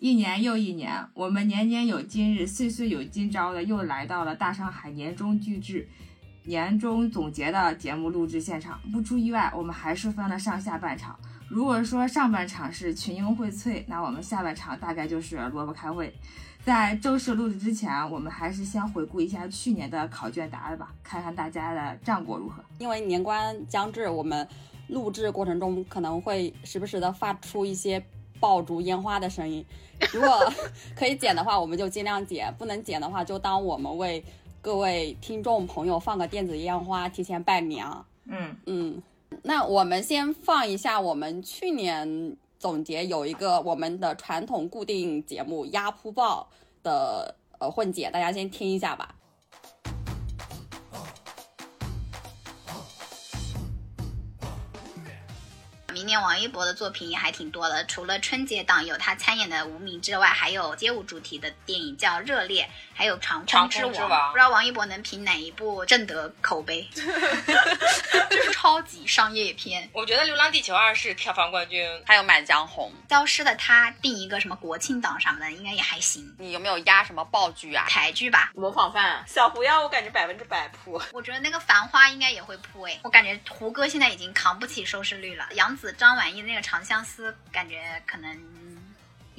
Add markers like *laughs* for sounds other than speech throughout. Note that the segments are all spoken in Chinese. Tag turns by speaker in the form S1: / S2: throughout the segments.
S1: 一年又一年，我们年年有今日，岁岁有今朝的，又来到了大上海年终聚制、年终总结的节目录制现场。不出意外，我们还是分了上下半场。如果说上半场是群英荟萃，那我们下半场大概就是萝卜开会。在正式录制之前，我们还是先回顾一下去年的考卷答案吧，看看大家的战果如何。
S2: 因为年关将至，我们录制过程中可能会时不时的发出一些爆竹烟花的声音。*laughs* 如果可以剪的话，我们就尽量剪；不能剪的话，就当我们为各位听众朋友放个电子烟花，提前拜年。
S1: 嗯
S2: 嗯。那我们先放一下我们去年总结有一个我们的传统固定节目《压铺爆》的呃混剪，大家先听一下吧。
S3: 明年王一博的作品也还挺多的，除了春节档有他参演的《无名》之外，还有街舞主题的电影叫《热烈》，还有《长空之王》。不知道王一博能凭哪一部挣得口碑？就是超级商业片。
S4: 我觉得《流浪地球二》是票房冠军，
S2: 还有《满江红》。
S3: 消失的他定一个什么国庆档什么的，应该也还行。
S2: 你有没有压什么爆剧啊？
S3: 台剧吧，
S5: 模仿犯小狐妖，我感觉百分之百扑。
S3: 我觉得那个《繁花》应该也会扑哎，我感觉胡歌现在已经扛不起收视率了。杨紫、张晚意那个《长相思》，感觉可能。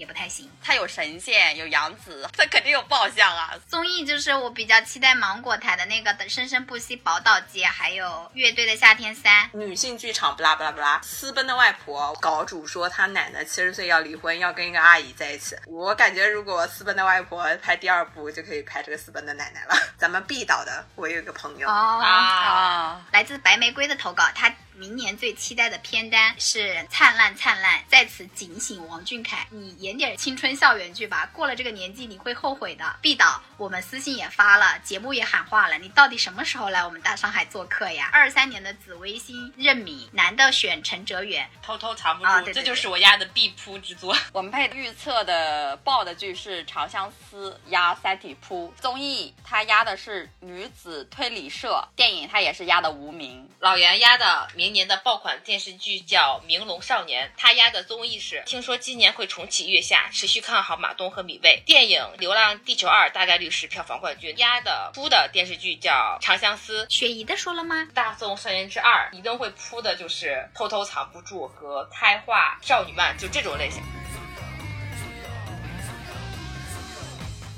S3: 也不太行，
S2: 他有神仙，有杨紫，他肯定有爆相啊。
S3: 综艺就是我比较期待芒果台的那个的《生生不息》宝岛街，还有乐队的夏天三。
S5: 女性剧场不拉不拉不拉，私奔的外婆，稿主说他奶奶七十岁要离婚，要跟一个阿姨在一起。我感觉如果私奔的外婆拍第二部，就可以拍这个私奔的奶奶了。*laughs* 咱们毕导的，我有一个朋友
S3: 啊，来自白玫瑰的投稿，他。明年最期待的片单是《灿烂灿烂》，在此警醒王俊凯，你演点青春校园剧吧，过了这个年纪你会后悔的。毕导，我们私信也发了，节目也喊话了，你到底什么时候来我们大上海做客呀？二三年的紫微星任米，男的选陈哲远，
S4: 偷偷藏不住，这就是我压的必扑之作。
S2: 我们配预测的爆的剧是《长相思》压《三体扑》，综艺他压的是女子推理社，电影他也是压的无名，
S4: 老袁压的明。年的爆款电视剧叫《明龙少年》，他压的综艺是听说今年会重启《月下》，持续看好马东和米未。电影《流浪地球二》大概率是票房冠军。压的扑的电视剧叫《长相思》，
S3: 雪姨的说了吗？
S4: 大宋少年之二一定会扑的就是偷偷藏不住和开化少女漫，就这种类型。*laughs*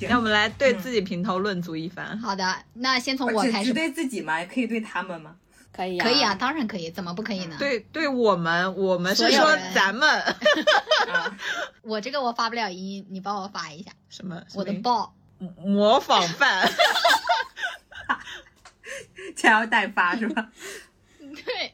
S6: 那我们来对自己评头论足一番。
S3: 好的，那先从我开始。
S1: 只对自己吗？也可以对他们吗？
S2: 可以
S3: 可以啊，当然可以，怎么不可以呢？
S6: 对，对我们，我们是说咱们。*laughs*
S3: 我这个我发不了音，你帮我发一下。
S6: 什么？
S3: 我的爆
S6: 模仿犯，*laughs*
S1: 这要代发是吧？*laughs*
S3: 对，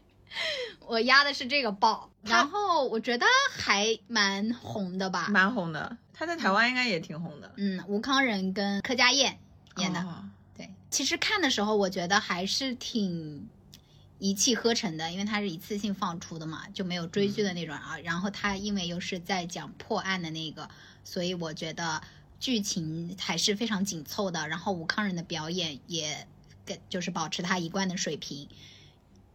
S3: 我压的是这个爆，然后我觉得还蛮红的吧？
S6: 蛮红的，他在台湾应该也挺红的。
S3: 嗯，吴康仁跟柯佳燕演的。对，其实看的时候我觉得还是挺。一气呵成的，因为它是一次性放出的嘛，就没有追剧的那种啊。然后它因为又是在讲破案的那个，所以我觉得剧情还是非常紧凑的。然后吴康仁的表演也跟就是保持他一贯的水平。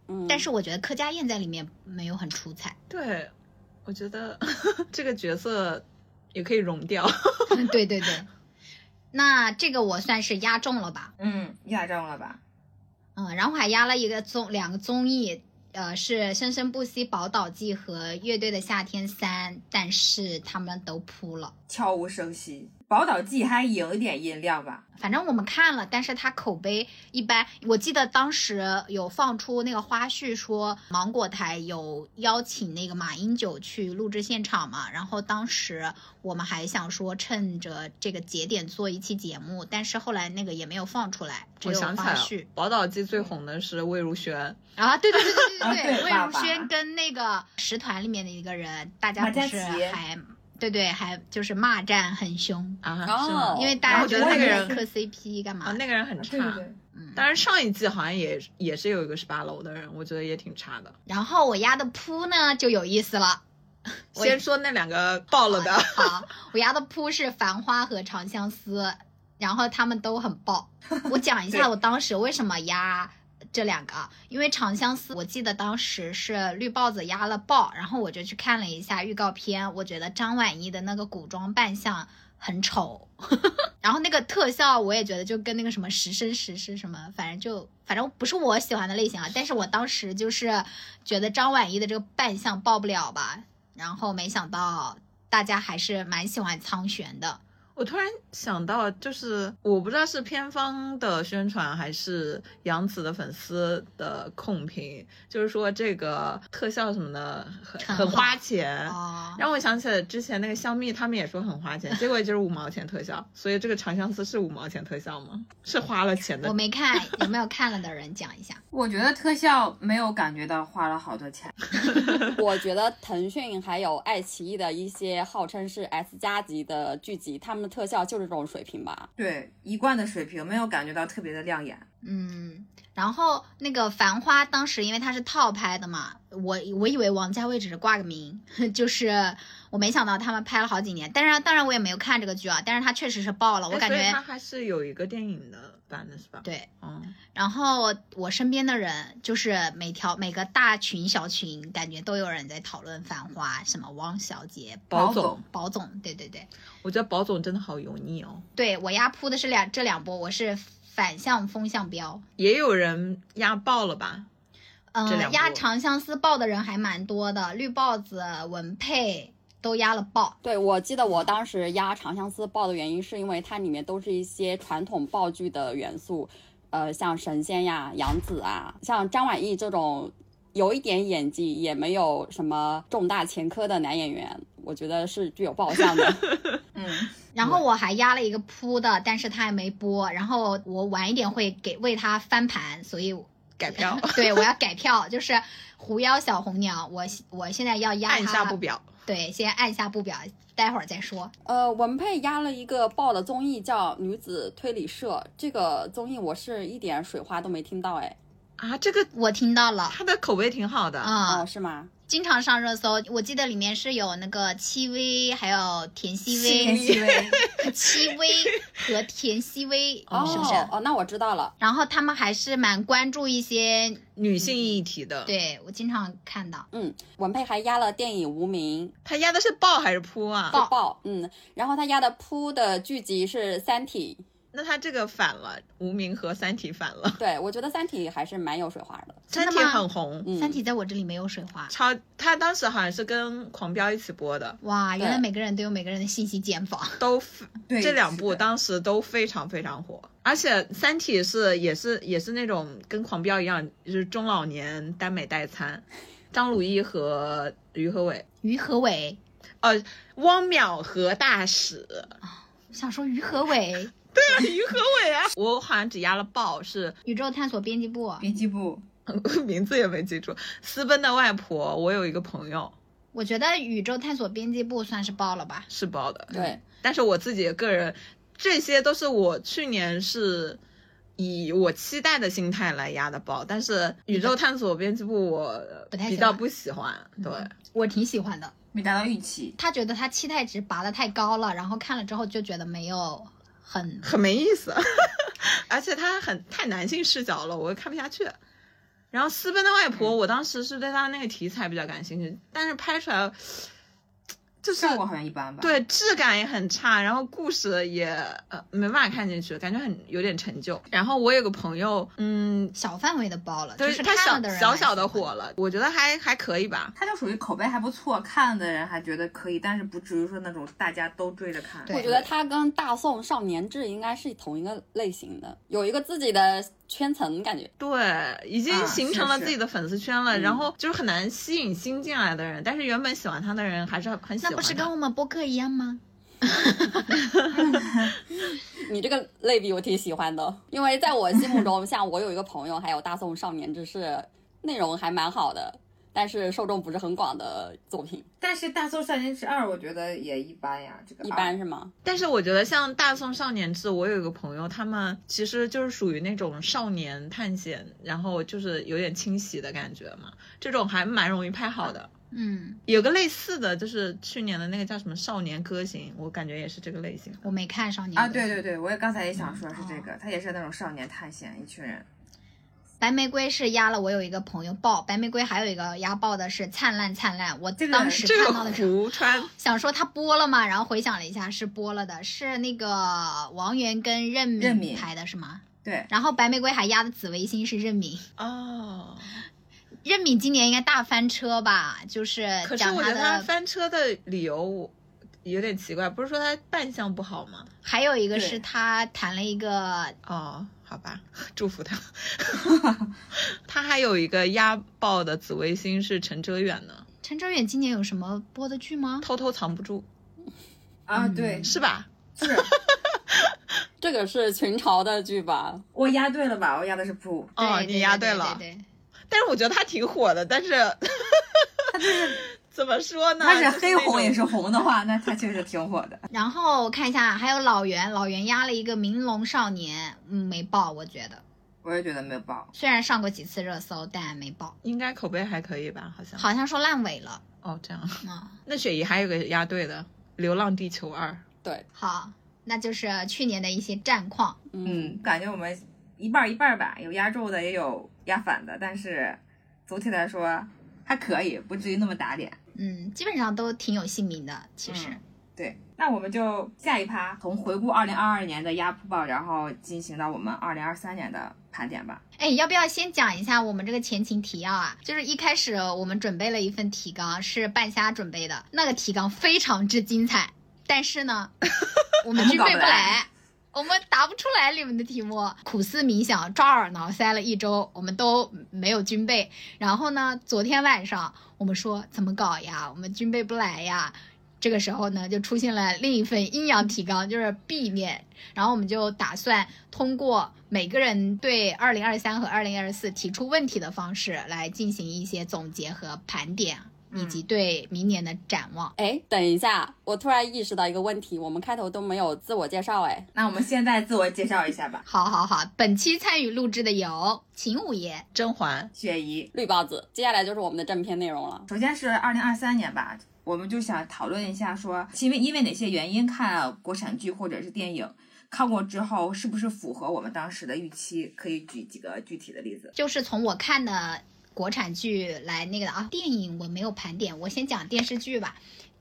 S2: 嗯，
S3: 但是我觉得柯佳燕在里面没有很出彩。
S6: 对，我觉得 *laughs* 这个角色也可以融掉。*laughs*
S3: 对对对，那这个我算是压中了吧？
S1: 嗯，压中了吧？
S3: 嗯，然后还压了一个综两个综艺，呃，是《生生不息宝岛季》和《乐队的夏天三》，但是他们都扑了，
S1: 悄无声息。宝岛记还有一点音量吧，
S3: 反正我们看了，但是它口碑一般。我记得当时有放出那个花絮，说芒果台有邀请那个马英九去录制现场嘛，然后当时我们还想说趁着这个节点做一期节目，但是后来那个也没有放出来，只有花絮。
S6: 宝岛记最红的是魏如萱
S3: 啊，对对对对对对，魏如萱跟那个十团里面的一个人，大家不是还。对对，还就是骂战很凶
S6: 啊，是？
S3: 因为大家
S6: 觉得那个人
S3: 磕 CP 干嘛？
S6: 那个人很差。嗯，但是上一季好像也也是有一个十八楼的人，我觉得也挺差的。
S3: 然后我压的扑呢就有意思了，*laughs*
S6: 先说那两个爆了的。*laughs*
S3: 好，我压的扑是《繁花》和《长相思》，然后他们都很爆。我讲一下我当时为什么压这两个，因为《长相思》，我记得当时是绿帽子压了爆，然后我就去看了一下预告片，我觉得张晚意的那个古装扮相很丑，*laughs* 然后那个特效我也觉得就跟那个什么十生十世什么，反正就反正不是我喜欢的类型啊。但是我当时就是觉得张晚意的这个扮相爆不了吧，然后没想到大家还是蛮喜欢苍玄的。
S6: 我突然想到，就是我不知道是片方的宣传还是杨紫的粉丝的控评，就是说这个特效什么的很很花钱，
S3: 哦，
S6: 让我想起了之前那个香蜜，他们也说很花钱，结果就是五毛钱特效。所以这个长相思是五毛钱特效吗？是花了钱的
S3: 我。没看，有没有看了的人讲一下？*laughs*
S1: 我觉得特效没有感觉到花了好多钱。*laughs*
S2: 我觉得腾讯还有爱奇艺的一些号称是 S 加级的剧集，他们特效就是这种水平吧。
S1: 对，一贯的水平，没有感觉到特别的亮眼。
S3: 嗯，然后那个《繁花》当时因为它是套拍的嘛，我我以为王家卫只是挂个名，*laughs* 就是我没想到他们拍了好几年。但是当然我也没有看这个剧啊，但是它确实是爆了，我感觉
S6: 哎所以它还是有一个电影的版的是吧？，
S3: 对。
S6: 嗯，
S3: 然后我身边的人就是每条每个大群小群，感觉都有人在讨论《繁花》，什么汪小姐、
S6: 宝总
S1: 宝总，
S3: 对对对，
S6: 我觉得宝总真的好油腻哦。
S3: 对我压铺的是两这两波，我是反向风向标。
S6: 也有人压爆了吧？
S3: 嗯，压长相思爆的人还蛮多的，绿帽子、文佩都压了爆。
S2: 对，我记得我当时压《长相思》爆的原因，是因为它里面都是一些传统爆剧的元素，呃，像神仙呀、杨紫啊，像张晚意这种有一点演技也没有什么重大前科的男演员，我觉得是具有爆相的。*laughs*
S1: 嗯，
S3: 然后我还压了一个扑的，但是他还没播，然后我晚一点会给为他翻盘，所以
S6: 改票 *laughs*
S3: 对我要改票，就是狐妖小红娘，我我现在要压
S6: 按下不表。
S3: 对，先按下不表，待会儿再说。
S2: 呃，文佩压了一个爆的综艺叫《女子推理社》，这个综艺我是一点水花都没听到，哎，
S6: 啊，这个
S3: 我听到了，
S6: 他的口碑挺好的。
S3: 啊、
S2: 哦，是吗？
S3: 经常上热搜。我记得里面是有那个戚薇，还有田曦薇，
S1: 田曦薇，
S3: 戚薇 *laughs* 和田曦薇，
S2: 哦，
S3: 是不是？
S2: 哦，那我知道了。
S3: 然后他们还是蛮关注一些，
S6: 女性议题的，，
S3: 对我经常看到。
S2: 嗯，文佩还压了电影《无名》，
S6: 他压的是爆还是扑啊？
S3: 爆
S2: 爆，嗯，然后他压的扑的剧集是《三体
S6: 那他这个反了，无名和三体反了》，，
S2: 对我觉得《三体》还是蛮有水花的。
S6: 三体
S3: 真的吗？
S6: 很红，
S2: 嗯，
S3: 三体在我这里没有水花。
S6: 超他当时好像是跟狂飙一起播的，
S3: 哇，原来每个人都有每个人的信息茧房。*laughs*
S6: 都
S1: 对
S6: 这两部当时都非常非常火，而且《三体是》也是也是那种跟狂飙一样，就是中老年耽美代餐，张鲁一和于和伟，
S3: 于和伟，
S6: 呃，汪淼和大使，
S3: 想说于和伟，*laughs*
S6: 于和伟啊，我好像只压了爆，是。
S3: 宇宙探索编辑部。
S1: 编辑部，*laughs*
S6: 名字也没记住，私奔的外婆，我有一个朋友。
S3: 我觉得宇宙探索编辑部算是爆了吧。
S6: 是爆的，
S2: 对，
S6: 但是我自己个人，这些都是我去年是以我期待的心态来压的爆，但是宇宙探索编辑部我比较不喜欢，对，
S3: 我挺喜欢的。
S1: 没达到预期。
S3: 他觉得他期待值拔的太高了，然后看了之后就觉得没有很
S6: 很没意思，*laughs* 而且他很太男性视角了，我看不下去。然后私奔的外婆，我当时是对她那个题材比较感兴趣，但是拍出来就是
S1: 效果好像一般吧。，
S6: 对质感也很差，然后故事也呃没办法看进去，感觉很有点陈旧。然后我有个朋友，嗯，
S3: 小范围的爆了，
S6: 就
S3: 就是是
S6: 他小小小的火了，我觉得还还可以吧。
S1: 他就属于口碑还不错，看的人还觉得可以，但是不至于说那种大家都追着看。
S2: 我觉得他跟大宋少年志应该是同一个类型的，有一个自己的圈层感觉。
S6: 对，已经
S1: 啊
S6: 形成了自己的粉丝圈了，
S2: 嗯
S6: 然后就是很难吸引新进来的人，但是原本喜欢他的人还是很喜欢。
S3: 那不是跟我们播客一样吗？*laughs*
S2: 你这个类比我挺喜欢的，因为在我心目中，*laughs* 像我有一个朋友，还有大宋少年志是内容还蛮好的，但是受众不是很广的作品，
S1: 但是《大宋少年志二》我觉得也一般呀，这个
S2: 一般是吗？
S6: 但是我觉得像《大宋少年志》，我有一个朋友，他们其实就是属于那种少年探险，然后就是有点清洗的感觉嘛，这种还蛮容易拍好的。
S3: 嗯，
S6: 有个类似的，就是去年的那个叫什么《少年歌行》，我感觉也是这个类型。
S3: 我没看少年
S1: 啊，对对对，我也刚才也想说是这
S3: 哦
S1: 个，他也是那种少年探险，一群人。
S3: 白玫瑰是压了我有一个朋友爆，白玫瑰还有一个压爆的是灿烂灿烂，我当时看到的时候。
S6: 胡川
S3: 想说他播了吗，然后回想了一下，是播了的，是那个王源跟任
S1: 任敏
S3: 拍的是吗？
S1: 对，
S3: 然后白玫瑰还压的紫微星是任敏，
S6: 哦，*laughs*
S3: 任敏今年应该大翻车吧？就是
S6: 可是
S3: 讲
S6: 我觉得他
S3: 的，
S6: 翻车的理由我有点奇怪，不是说他扮相不好吗？
S3: 还有一个是他谈了一个
S6: 哦，好吧，*laughs* 祝福他。他还有一个压爆的紫微星是陈哲远呢，
S3: 陈哲远今年有什么播的剧吗？
S6: 偷偷藏不住，
S1: 啊，
S3: 嗯
S1: 对，
S6: 是吧？
S1: 是
S2: 这个是群嘲的剧吧？
S1: 我压对了吧？我压的是 Pro，
S6: 哦，
S3: 对
S6: 你压
S3: 对
S6: 了。
S3: 对对对
S6: 但是我觉得他挺火的，但是怎么说呢？
S1: 他是黑红也是红的话，那他确实挺火的。*laughs*
S3: 然后看一下，还有老袁，老袁压了一个明龙少年，嗯，没爆，我觉得
S1: 我也觉得没爆。
S3: 虽然上过几次热搜，但没爆，
S6: 应该口碑还可以吧？好像。
S3: 好像说烂尾了。
S6: 哦，这样。
S3: 嗯，
S6: 那雪姨还有个压对的，《流浪地球二》。
S2: 对，
S3: 好，那就是去年的一些战况。
S1: 嗯，感觉我们一半儿一半儿吧，有压轴的，也有压反的，但是总体来说还可以，不至于那么打脸。
S3: 嗯，基本上都挺有姓名的，其实。
S1: 嗯对，那我们就下一趴从回顾二零二二年的压铺报，然后进行到我们二零二三年的盘点吧。
S3: 哎，要不要先讲一下我们这个前情提要啊？就是一开始我们准备了一份提纲，是半瞎准备的，那个提纲非常之精彩，但是呢，*laughs* 我们军备不来。我们答不出来你们的题目，苦思冥想，抓耳挠腮了一周，我们都没有军备。然后呢，昨天晚上我们说怎么搞呀？我们军备不来呀。这个时候呢，就出现了另一份阴阳提纲，就是 B 面。然后我们就打算通过每个人对二零二三和二零二四提出问题的方式来进行一些总结和盘点，以及对明年的展望。
S2: 哎，等一下，我突然意识到一个问题，我们开头都没有自我介绍，哎，
S1: 那我们现在自我介绍一下吧。*laughs*
S3: 好好好，本期参与录制的有秦五爷、
S6: 甄嬛，
S1: 雪姨，
S2: 绿包子，接下来就是我们的正片内容了。
S1: 首先是二零二三年吧，我们就想讨论一下说，因为因为哪些原因看国产剧或者是电影，看过之后是不是符合我们当时的预期？可以举几个具体的例子。
S3: 就是从我看的国产剧来那个的啊，电影我没有盘点，我先讲电视剧吧。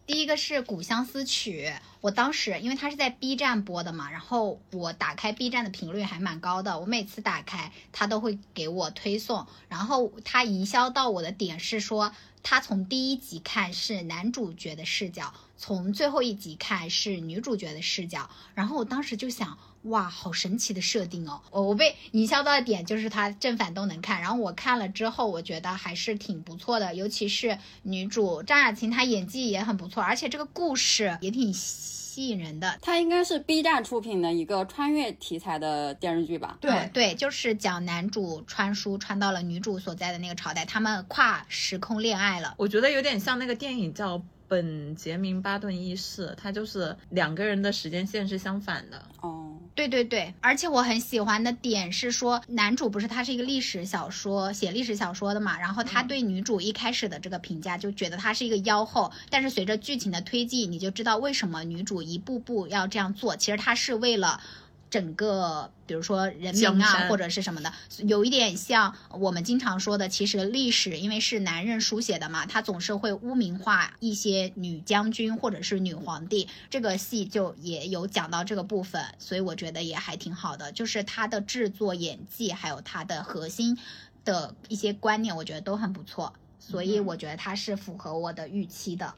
S3: 第一个是《古相思曲》，我当时因为它是在 B 站播的嘛，然后我打开 B 站的频率还蛮高的，我每次打开它都会给我推送，然后它营销到我的点是说，它从第一集看是男主角的视角，从最后一集看是女主角的视角，然后我当时就想。哇，好神奇的设定哦！我我被营销到的点就是它正反都能看，然后我看了之后，我觉得还是挺不错的，尤其是女主张雅琴，她演技也很不错，而且这个故事也挺吸引人的。
S2: 它应该是 B 站出品的一个穿越题材的电视剧吧？
S3: 对对，就是讲男主穿书穿到了女主所在的那个朝代，他们跨时空恋爱了。
S6: 我觉得有点像那个电影叫《本杰明·巴顿一世》，它就是两个人的时间线是相反的。
S2: 哦，
S3: 对对对，而且我很喜欢的点是说，男主不是他是一个历史小说写历史小说的嘛，然后他对女主一开始的这个评价就觉得她是一个妖后，但是随着剧情的推进，你就知道为什么女主一步步要这样做，其实她是为了。整个，比如说人民啊，或者是什么的，有一点像我们经常说的，其实历史因为是男人书写的嘛，他总是会污名化一些女将军或者是女皇帝。这个戏就也有讲到这个部分，所以我觉得也还挺好的，就是他的制作、演技，还有他的核心的一些观念，我觉得都很不错，所以我觉得它是符合我的预期的。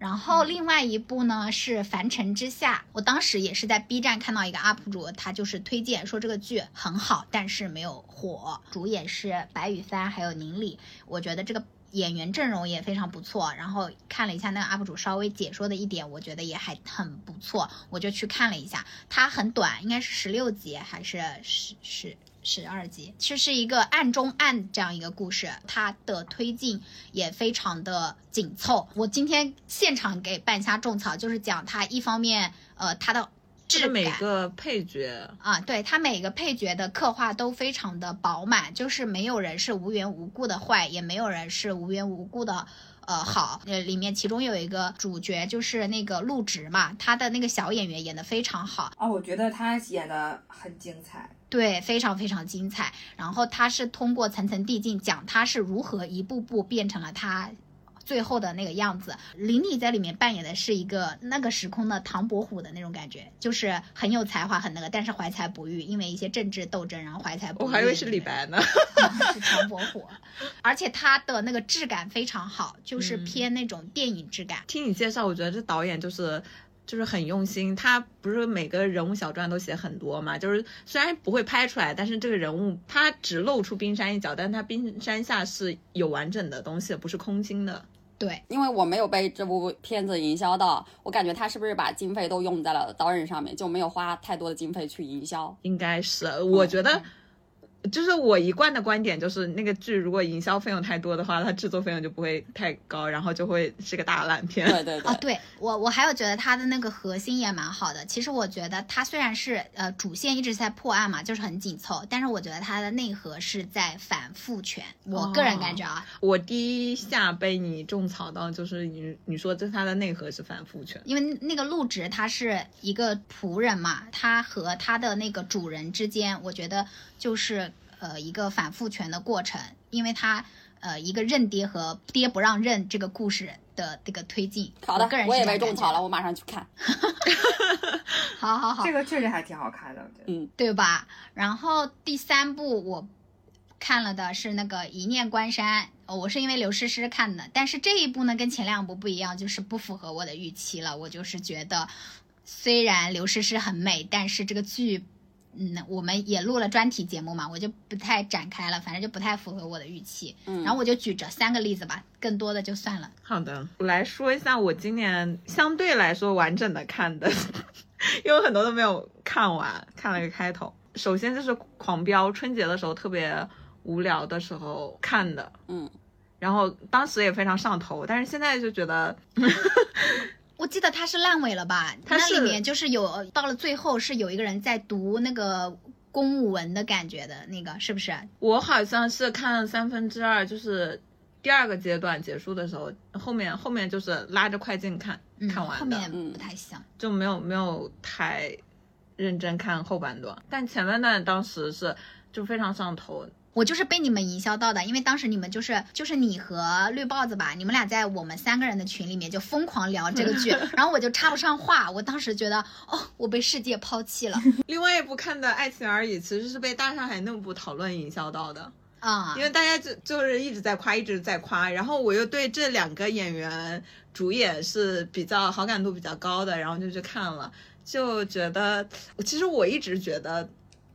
S3: 然后另外一部呢是《凡尘之下》，我当时也是在 B 站看到一个 UP 主，他就是推荐说这个剧很好，但是没有火。主演是白羽帆还有宁理，我觉得这个演员阵容也非常不错。然后看了一下那个 UP 主稍微解说的一点，我觉得也还很不错，我就去看了一下。它很短，应该是十六集还是十十。十二集，这是一个暗中暗这样一个故事，它的推进也非常的紧凑。我今天现场给半夏种草，就是讲它一方面，呃，它的质感，
S6: 每个配角
S3: 啊，对它每个配角的刻画都非常的饱满，就是没有人是无缘无故的坏，也没有人是无缘无故的呃好。呃，里面其中有一个主角就是那个陆植嘛，他的那个小演员演的非常好。
S1: 啊，我觉得他演的很精彩。
S3: 对，非常非常精彩。然后他是通过层层递进讲他是如何一步步变成了他。最后的那个样子，林丽在里面扮演的是一个那个时空的唐伯虎的那种感觉，就是很有才华，很那个，但是怀才不遇，因为一些政治斗争，然后怀才不遇。
S6: 我还以为是李白呢 *laughs* *laughs*
S3: 是唐伯虎，而且他的那个质感非常好，就是偏那种电影质感。
S6: 听你介绍，我觉得这导演就是。就是很用心，他不是每个人物小传都写很多嘛？就是虽然不会拍出来，但是这个人物他只露出冰山一角，但他冰山下是有完整的东西，不是空心的。
S3: 对，
S2: 因为我没有被这部片子营销到，我感觉他是不是把经费都用在了导演上面，就没有花太多的经费去营销？
S6: 应该是，我觉得。就是我一贯的观点，就是那个剧如果营销费用太多的话，它制作费用就不会太高，然后就会是个大烂片。
S2: 对对对。
S3: 啊，对我我还有觉得它的那个核心也蛮好的。其实我觉得它虽然是呃主线一直在破案嘛，就是很紧凑，但是我觉得它的内核是在反复权。我个人感觉啊，
S6: 我第一下被你种草到就是你你说这它的内核是反复权，
S3: 因为那个陆植他是一个仆人嘛，他和他的那个主人之间，我觉得。就是呃一个反复权的过程，因为他呃一个认爹和爹不让认这个故事的这个推进。
S2: 好的，
S3: 我
S2: 也被种草了，我马上去看。
S3: 好 *laughs* 好好，
S1: 这个确实还挺好看的，
S2: 嗯，
S3: 对吧？然后第三部我看了的是那个《一念关山》，我是因为刘诗诗看的，但是这一部呢跟前两部不一样，就是不符合我的预期了。我就是觉得，虽然刘诗诗很美，但是这个剧。嗯，我们也录了专题节目嘛，我就不太展开了，反正就不太符合我的预期。
S2: 嗯，
S3: 然后我就举这三个例子吧，更多的就算了。
S6: 好的，我来说一下我今年相对来说完整的看的，*laughs* 因为很多都没有看完，看了一个开头。首先就是《狂飙》，春节的时候特别无聊的时候看的，
S2: 嗯，
S6: 然后当时也非常上头，但是现在就觉得。
S3: 我记得它是烂尾了吧？它那里面就是有到了最后是有一个人在读那个公务文的感觉的那个，是不是？
S6: 我好像是看了三分之二，就是第二个阶段结束的时候，后面后面就是拉着快进看看完
S3: 的，后面不太像，
S6: 就没有没有太认真看后半段，但前半段当时是就非常上头。
S3: 我就是被你们营销到的，因为当时你们就是就是你和绿豹子吧，你们俩在我们三个人的群里面就疯狂聊这个剧，然后我就插不上话。我当时觉得，哦，我被世界抛弃了。*laughs*
S6: 另外一部看的《爱情而已》其实是被大上海那部讨论营销到的
S3: 啊，
S6: 因为大家就就是一直在夸，一直在夸，然后我又对这两个演员主演是比较好感度比较高的，然后就去看了，就觉得其实我一直觉得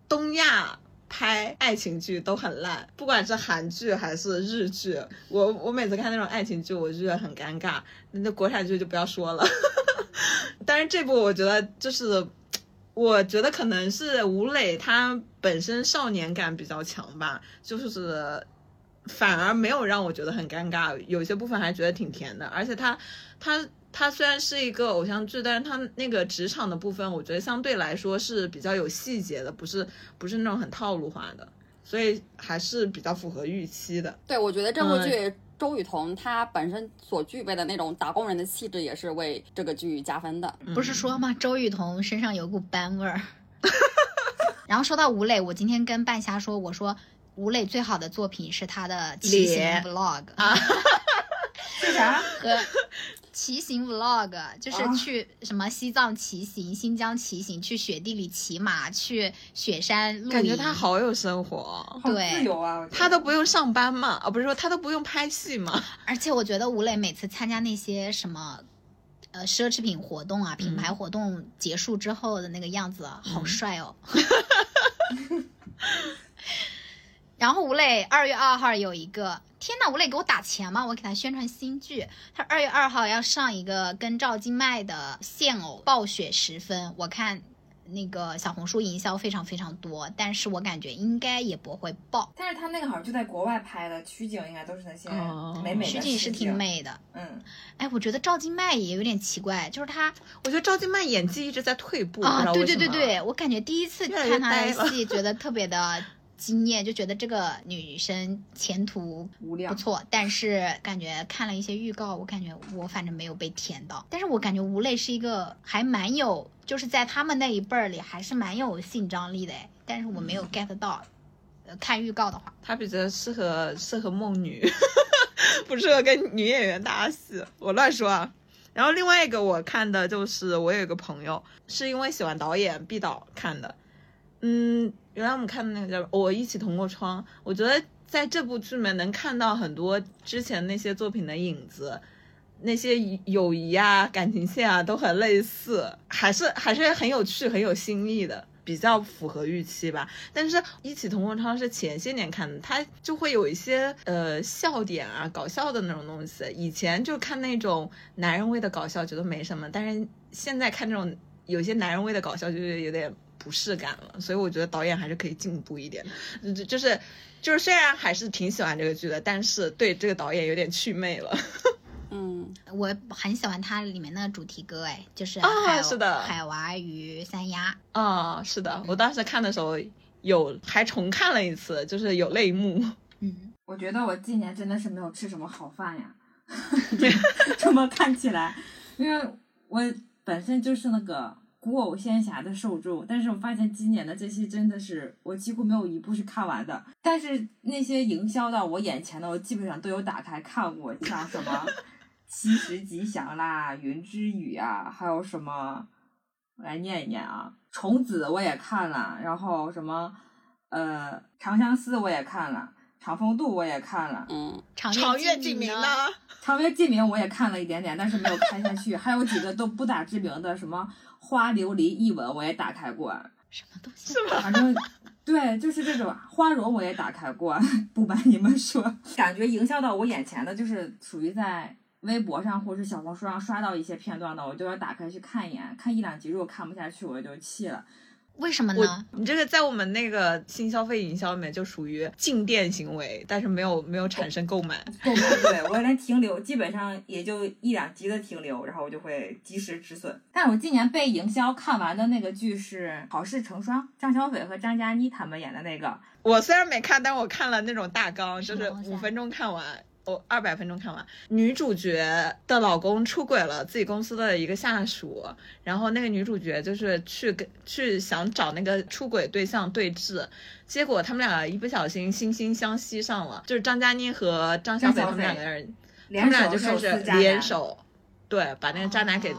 S6: 东亚。拍爱情剧都很烂，不管是韩剧还是日剧，我我每次看那种爱情剧，我就觉得很尴尬。那国产剧就不要说了。*laughs* 但是这部我觉得就是，我觉得可能是吴磊他本身少年感比较强吧，就是反而没有让我觉得很尴尬，有些部分还觉得挺甜的，而且他他。它虽然是一个偶像剧，但是它那个职场的部分，我觉得相对来说是比较有细节的，不是不是那种很套路化的，所以还是比较符合预期的。
S2: 对，我觉得这部剧周雨彤她本身所具备的那种打工人的气质，也是为这个剧加分的。
S3: 不是说吗？周雨彤身上有股班味儿。*laughs* 然后说到吴磊，我今天跟半夏说，我说吴磊最好的作品是他的骑行 vlog
S1: 啊，*laughs* 是啥？
S3: 和。骑行 vlog 就是去什么西藏骑行、新疆骑行，去雪地里骑马，去雪山露营。
S6: 感觉他好有生活，
S3: 对，
S1: 自由啊！
S6: 他都不用上班嘛？啊，不是说他都不用拍戏嘛？*laughs*
S3: 而且我觉得吴磊每次参加那些什么，呃，奢侈品活动啊、品牌活动结束之后的那个样子，好帅哦。*laughs* 然后吴磊二月二号有一个。天呐，吴磊给我打钱吗？我给他宣传新剧，他二月二号要上一个跟赵今麦的现偶《暴雪时分》，我看那个小红书营销非常非常多，但是我感觉应该也不会爆。
S1: 但是他那个好像就在国外拍的，取景应该都是那些美美的
S3: 取景是挺美的。嗯，哎，我觉得赵今麦也有点奇怪，就是他，
S6: 我觉得赵今麦演技一直在退步
S3: 啊。对对对对，我感觉第一次看他的戏，觉得特别的。惊艳，就觉得这个女生前途
S1: 无量
S3: 不错，但是感觉看了一些预告，我感觉我反正没有被甜到。但是我感觉吴磊是一个还蛮有，就是在他们那一辈儿里还是蛮有性张力的哎，但是我没有 get 到。呃，看预告的话，
S6: 他比较适合适合梦女，*laughs* 不适合跟女演员搭戏。我乱说啊。然后另外一个我看的就是我有一个朋友是因为喜欢导演毕导看的，嗯，原来我们看的那个叫《我一起同过窗》，我觉得在这部剧里面能看到很多之前那些作品的影子，那些友谊啊、感情线啊都很类似，还是还是很有趣、很有新意的。比较符合预期吧，但是《一起同过窗》是前些年看的，它就会有一些呃笑点啊、搞笑的那种东西。以前就看那种男人味的搞笑，觉得没什么，但是现在看这种有些男人味的搞笑，就是有点不适感了。所以我觉得导演还是可以进步一点，就是就是虽然还是挺喜欢这个剧的，但是对这个导演有点祛魅了。*laughs*
S2: 嗯，
S3: 我很喜欢它里面的主题歌，哎，就是
S6: 啊，是的，
S3: 海娃与三丫
S6: 啊，是的，我当时看的时候有还重看了一次，就是有泪目。
S3: 嗯，
S1: 我觉得我今年真的是没有吃什么好饭呀，*laughs* *laughs* 这么看起来，因为我本身就是那个古偶仙侠的受众，但是我发现今年的这些真的是我几乎没有一部是看完的，但是那些营销到我眼前的，我基本上都有打开看过，像什么。七时吉祥啦，云之羽啊，还有什么？我来念一念啊。虫子我也看了，然后什么？呃，长相思我也看了，长风渡我也看了。
S2: 嗯，
S3: 长
S6: 月
S3: 烬
S6: 明呢？
S1: 长月烬明我也看了一点点，但是没有看下去。还有几个都不咋知名的，什么花琉璃一吻我也打开过。
S3: 什么东西？
S1: 反正对，就是这种花荣我也打开过。*laughs* 不瞒你们说，感觉营销到我眼前的，就是属于在。微博上或者是小红书上刷到一些片段的，我都要打开去看一眼，看一两集，如果看不下去，我就弃了。
S3: 为什么呢？
S6: 你这个在我们那个新消费营销里面就属于进店行为，但是没有没有产生购买。
S1: 购 *laughs* 买对我连停留基本上也就一两集的停留，然后我就会及时止损。但是我今年被营销看完的那个剧是《好事成双》，张小斐和张嘉倪他们演的那个。
S6: 我虽然没看，但我看了那种大纲，就是五分钟看完。哦，二百分钟看完。女主角的老公出轨了自己公司的一个下属，然后那个女主角就是去跟去想找那个出轨对象对峙，结果他们俩一不小心惺惺相惜上了，就是张嘉倪和张小斐他们两个人，他们俩就开始联手，对，把那个渣男给。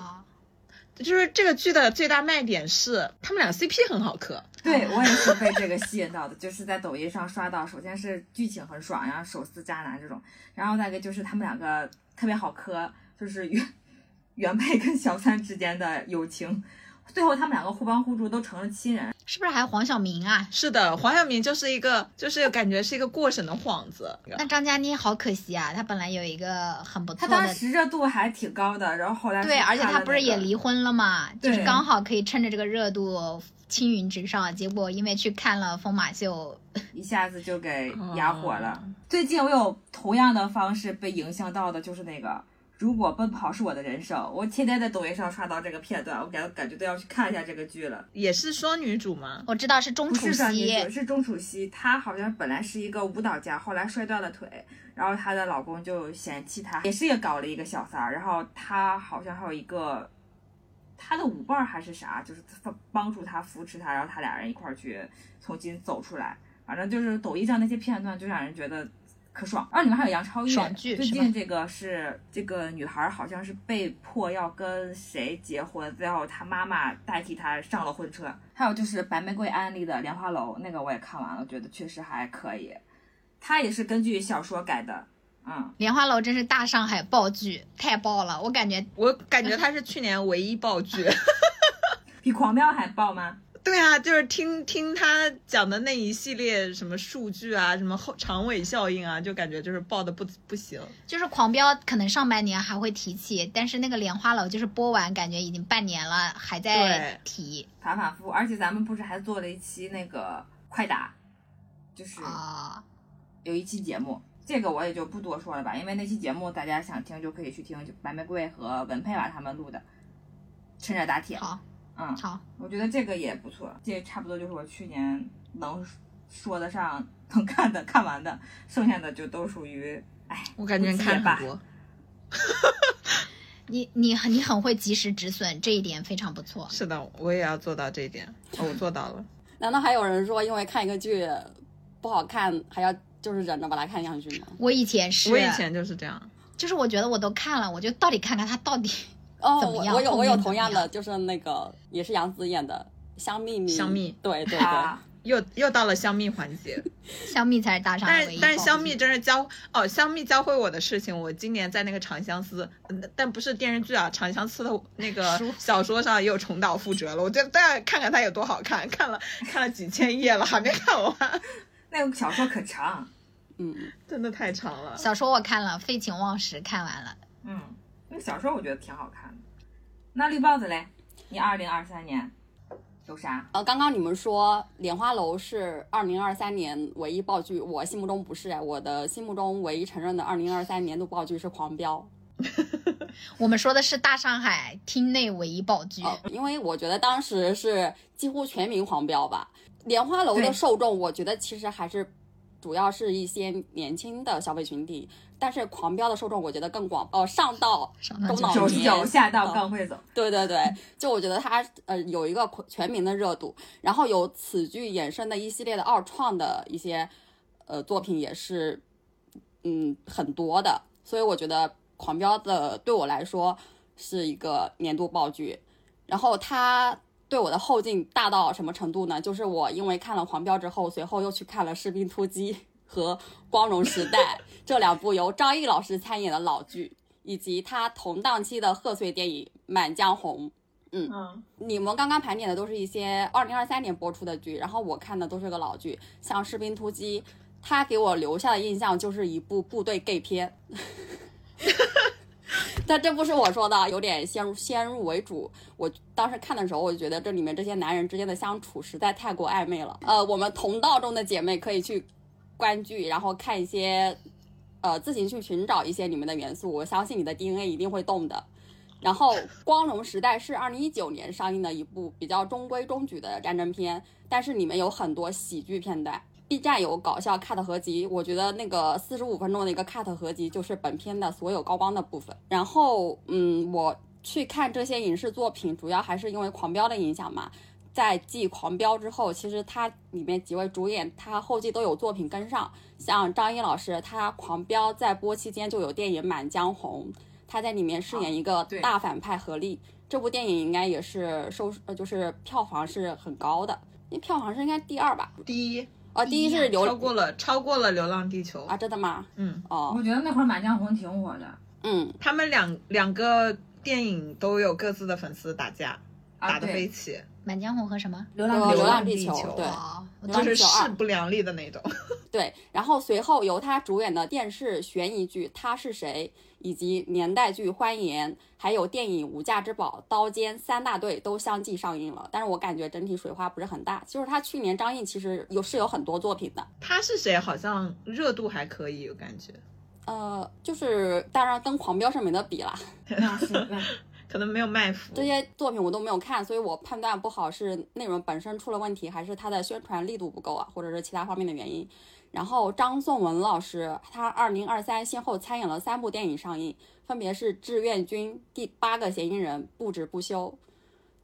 S6: 就是这个剧的最大卖点是他们俩 CP 很好磕，
S1: 对我也是被这个吸引到的，*laughs* 就是在抖音上刷到，首先是剧情很爽然后，手撕渣男这种，然后再一个就是他们两个特别好磕，就是原 *laughs* 原配跟小三之间的友情。最后他们两个互帮互助，都成了亲人，
S3: 是不是还有黄晓明啊？
S6: 是的，黄晓明就是一个，就是感觉是一个过审的幌子。
S3: 那张嘉倪好可惜啊，他本来有一个很不错
S1: 的，他当时热度还挺高的，然后后来
S3: 对，而且他不是也离婚了嘛，就是刚好可以趁着这个热度青云直上，结果因为去看了疯马秀，*laughs*
S1: 一下子就给压火了。最近我有同样的方式被影响到的，就是那个。如果奔跑是我的人生，我天天在抖音上刷到这个片段，我感感觉都要去看一下这个剧了。
S6: 也是双女主吗？
S3: 我知道是钟楚曦，
S1: 是钟楚曦。她好像本来是一个舞蹈家，后来摔断了腿，然后她的老公就嫌弃她，也是也搞了一个小三儿。然后她好像还有一个她的舞伴还是啥，就是帮助她扶持她，然后她俩人一块儿去重新走出来。反正就是抖音上那些片段，就让人觉得。可爽！然后里面还有杨超越。最近这个是这个女孩好像是被迫要跟谁结婚，最后她妈妈代替她上了婚车。还有就是白玫瑰安利的《莲花楼》，那个我也看完了，觉得确实还可以。它也是根据小说改的。嗯，《
S3: 莲花楼》真是大上海爆剧，太爆了！我感觉，
S6: 我感觉它是去年唯一爆剧，*laughs*
S1: 比《狂飙》还爆吗？
S6: 对啊，就是听听他讲的那一系列什么数据啊，什么后长尾效应啊，就感觉就是爆的不不行。
S3: 就是狂飙可能上半年还会提起，但是那个莲花楼就是播完，感觉已经半年了还在提，
S1: 反反复复。而且咱们不是还做了一期那个快打，就是
S3: 啊，
S1: 有一期节目，这个我也就不多说了吧，因为那期节目大家想听就可以去听，就白玫瑰和文佩娃他们录的，趁热打铁。
S3: 好。
S1: 嗯，
S3: 好，
S1: 我觉得这个也不错，这差不多就是我去年能说得上能看的看完的，剩下的就都属于哎，
S6: 我感觉你看很多。*laughs*
S3: 你你很你很会及时止损，这一点非常不错。
S6: 是的，我也要做到这一点。我做到了。*laughs*
S2: 难道还有人说因为看一个剧不好看，还要就是忍着把它看下去吗？
S3: 我以前是，
S6: 我以前就是这样。
S3: 就是我觉得我都看了，我就到底看看它到底
S2: 哦，
S3: 我。
S2: 我有我有同样的，就是那个也是杨紫演的《香蜜蜜》。
S6: 香蜜，
S2: 对对对。
S6: 又又到了香蜜环节，*laughs*
S3: 香蜜才是大上。
S6: 但是但是香蜜真是教哦，香蜜教会我的事情，我今年在那个《长相思》，但不是电视剧啊，《长相思》的那个小说上又重蹈覆辙了。我就大家看看它有多好看，看了看了几千页了，还没看完。*laughs*
S1: 那个小说可长，
S2: 嗯，
S6: 真的太长了。
S3: 小说我看了，《废寝忘食》看完了。
S1: 嗯，那个小说我觉得挺好看的。那绿帽子嘞？你二零二三年？有啥？
S2: 呃，刚刚你们说《莲花楼》是二零二三年唯一爆剧，我心目中不是哎，我的心目中唯一承认的二零二三年度爆剧是《狂飙》。*laughs*
S3: 我们说的是大上海厅内唯一爆剧，
S2: 因为我觉得当时是几乎全民狂飙吧，《莲花楼》的受众，我觉得其实还是主要是一些年轻的消费群体。但是狂飙的受众我觉得更广，呃，上到中老年，
S1: 下到刚会走。
S2: 对对对，就我觉得它呃有一个全民的热度，然后有此剧衍生的一系列的二创的一些呃作品也是嗯很多的，所以我觉得狂飙的对我来说是一个年度爆剧。然后它对我的后劲大到什么程度呢？就是我因为看了狂飙之后，随后又去看了士兵突击。*laughs* 和《光荣时代》这两部由张译老师参演的老剧，以及他同档期的贺岁电影《满江红》。嗯，你们刚刚盘点的都是一些二零二三年播出的剧，然后我看的都是个老剧，像《士兵突击》，他给我留下的印象就是一部部队 gay 片。*laughs* *laughs* 但这不是我说的，有点先入先入为主。我当时看的时候，我就觉得这里面这些男人之间的相处实在太过暧昧了。呃，我们同道中的姐妹可以去。观剧，然后看一些，呃，自行去寻找一些里面的元素。我相信你的 DNA 一定会动的。然后，《光荣时代》是二零一九年上映的一部比较中规中矩的战争片，但是里面有很多喜剧片段。B 站有搞笑 cut 合集，我觉得那个四十五分钟的一个 cut 合集就是本片的所有高光的部分。然后，嗯，我去看这些影视作品，主要还是因为《狂飙》的影响嘛。在继《狂飙》之后，其实它里面几位主演，他后继都有作品跟上。像张译老师，他《狂飙》在播期间就有电影《满江红》，他在里面饰演一个大反派何力。这部电影应该也是收，呃，就是票房是很高的，那票房是应该第二吧？
S6: 第一，
S2: 呃，第一是流
S6: 超过了超过了《流浪地球》
S2: 啊？真的吗？
S6: 嗯，
S2: 哦，
S1: 我觉得那会儿《满江红》挺火的。
S2: 嗯，
S6: 他们两两个电影都有各自的粉丝打架，打得飞起。
S3: 满江红和什么
S1: 流浪
S2: 流浪
S6: 地
S2: 球？对，
S6: 就是势不两立的那种。*laughs*
S2: 对，然后随后由他主演的电视悬疑剧《他是谁》，以及年代剧《欢颜》，还有电影《无价之宝》《刀尖》三大队都相继上映了。但是我感觉整体水花不是很大。就是他去年张译其实有是有很多作品的。
S6: 他是谁？好像热度还可以，我感觉。
S2: 呃，就是当然跟《狂飙》是没得比啦。*laughs*
S1: 那是。
S6: 可能没有卖服，
S2: 这些作品我都没有看，所以我判断不好是内容本身出了问题，还是它的宣传力度不够啊，或者是其他方面的原因。然后张颂文老师，他二零二三先后参演了三部电影上映，分别是《志愿军》《第八个嫌疑人》《不止不休》。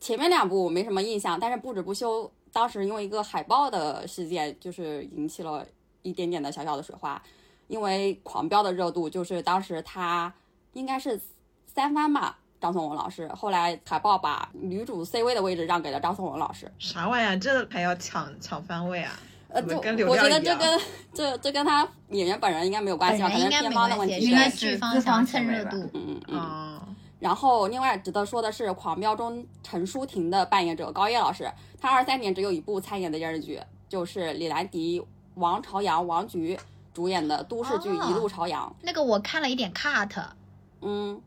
S2: 前面两部我没什么印象，但是《不止不休》当时因为一个海报的事件，就是引起了一点点的小小的水花。因为《狂飙》的热度，就是当时他应该是三番吧。张颂文老师后来海报把女主 C 位的位置让给了张颂文老师，
S6: 啥玩意儿？这还要抢抢番位啊？
S2: 呃，这我觉得这跟这这跟他演员本人应该没有关系，可能是片方的问题，
S3: 应该剧方想蹭热度。
S2: 嗯嗯嗯。然后另外值得说的是，《狂飙》中陈淑婷的扮演者高叶老师，她二三年只有一部参演的电视剧，就是李兰迪、王朝阳、王菊主演的都市剧《一路朝阳》。
S3: 那个我看了一点 cut，
S2: 嗯。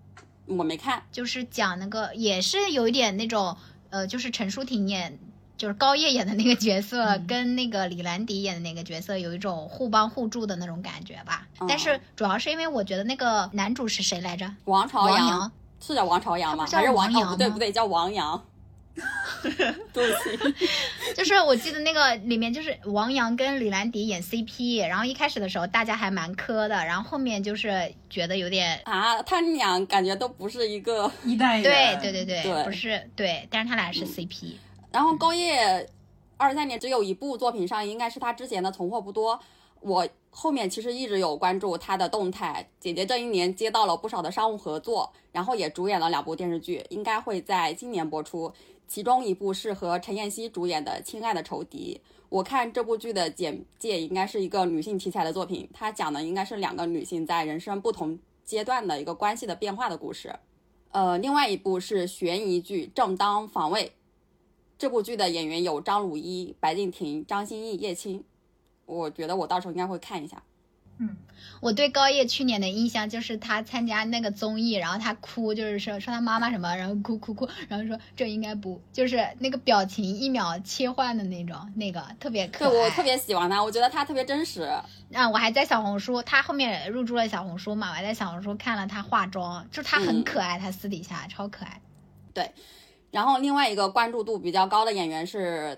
S2: 我没看，
S3: 就是讲那个也是有一点那种，呃，就是陈淑婷演，就是高叶演的那个角色，*laughs* 跟那个李兰迪演的那个角色有一种互帮互助的那种感觉吧。但是主要是因为我觉得那个男主是谁来着？
S2: 王朝
S3: 阳，
S2: 是叫王朝阳吗？还是王阳？不对不对，叫王阳。对不起，*laughs*
S3: 就是我记得那个里面就是王阳跟李兰迪演 CP，然后一开始的时候大家还蛮磕的，然后后面就是觉得有点。
S2: 啊，他俩感觉都不是一个。
S1: 一代
S3: 对
S1: 人，
S3: 对对对，
S2: 对
S3: 不是对，但是他俩是 CP。
S2: 然后高叶二三年只有一部作品上映，应该是他之前的《存货不多》。我后面其实一直有关注他的动态，姐姐这一年接到了不少的商务合作，然后也主演了两部电视剧，应该会在今年播出。其中一部是和陈妍希主演的《亲爱的仇敌》。我看这部剧的简介，应该是一个女性题材的作品，它讲的应该是两个女性在人生不同阶段的一个关系的变化的故事。呃，另外一部是悬疑剧《正当防卫》。这部剧的演员有张鲁一、白敬亭、张歆艺、叶青，我觉得我到时候应该会看一下。
S3: 我对高叶去年的印象就是他参加那个综艺，然后他哭，就是说说他妈妈什么，然后哭哭哭，然后说这应该不，就是那个表情一秒切换的那种，那个特别可爱。
S2: 对我特别喜欢他，我觉得他特别真实。
S3: 啊，我还在小红书，他后面入驻了小红书嘛，我还在小红书看了他化妆，就是他很
S2: 嗯
S3: 可爱，他私底下超可爱。
S2: 对然后另外一个关注度比较高的演员是《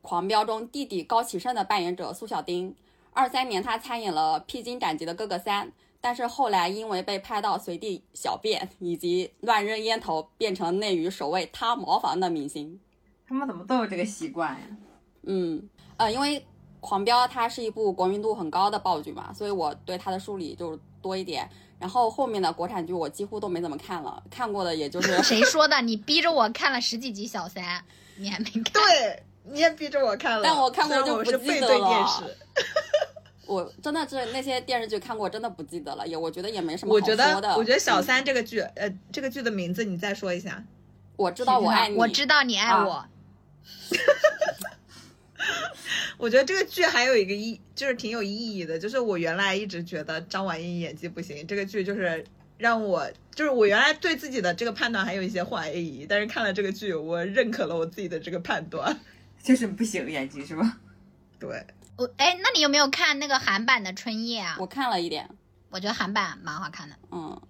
S2: 狂飙》中弟弟高启盛的扮演者苏小丁。二三年他参演了《披荆斩棘的哥哥三》，但是后来因为被拍到随地小便以及乱扔烟头，变成内娱首位塌茅房的明星。
S1: 他们怎么都有这个习惯呀？
S2: 嗯，呃，因为《狂飙》它是一部国民度很高的爆剧嘛，所以我对它的梳理就多一点。然后后面的国产剧我几乎都没怎么看了，看过的也就是
S3: 谁说的？你逼着我看了十几集小三，你还没看？
S6: 对，你也逼着我看了，
S2: 但我看过就不记
S6: 是背对
S2: 得了
S6: 电视。*laughs* *laughs*
S2: 我真的是那些电视剧看过，真的不记得了，也我觉得也没什么
S6: 我觉
S2: 好说的。
S6: 得，我觉得小
S2: 嗯
S6: 三这个剧，呃，这个剧的名字你再说一下。
S2: 我知道我爱你，
S3: 我知道你爱
S1: 啊
S3: 我，*laughs*
S6: 我觉得这个剧还有一个意，就是挺有意义的，就是我原来一直觉得张晚意演技不行，这个剧就是让我，就是我原来对自己的这个判断还有一些怀疑，但是看了这个剧，我认可了我自己的这个判断。
S1: 就是不行演技是吧？*laughs*
S6: 对，
S3: 我哎，那你有没有看那个韩版的《春夜》啊？
S2: 我看了一点，
S3: 我觉得韩版蛮好看的。
S2: 嗯。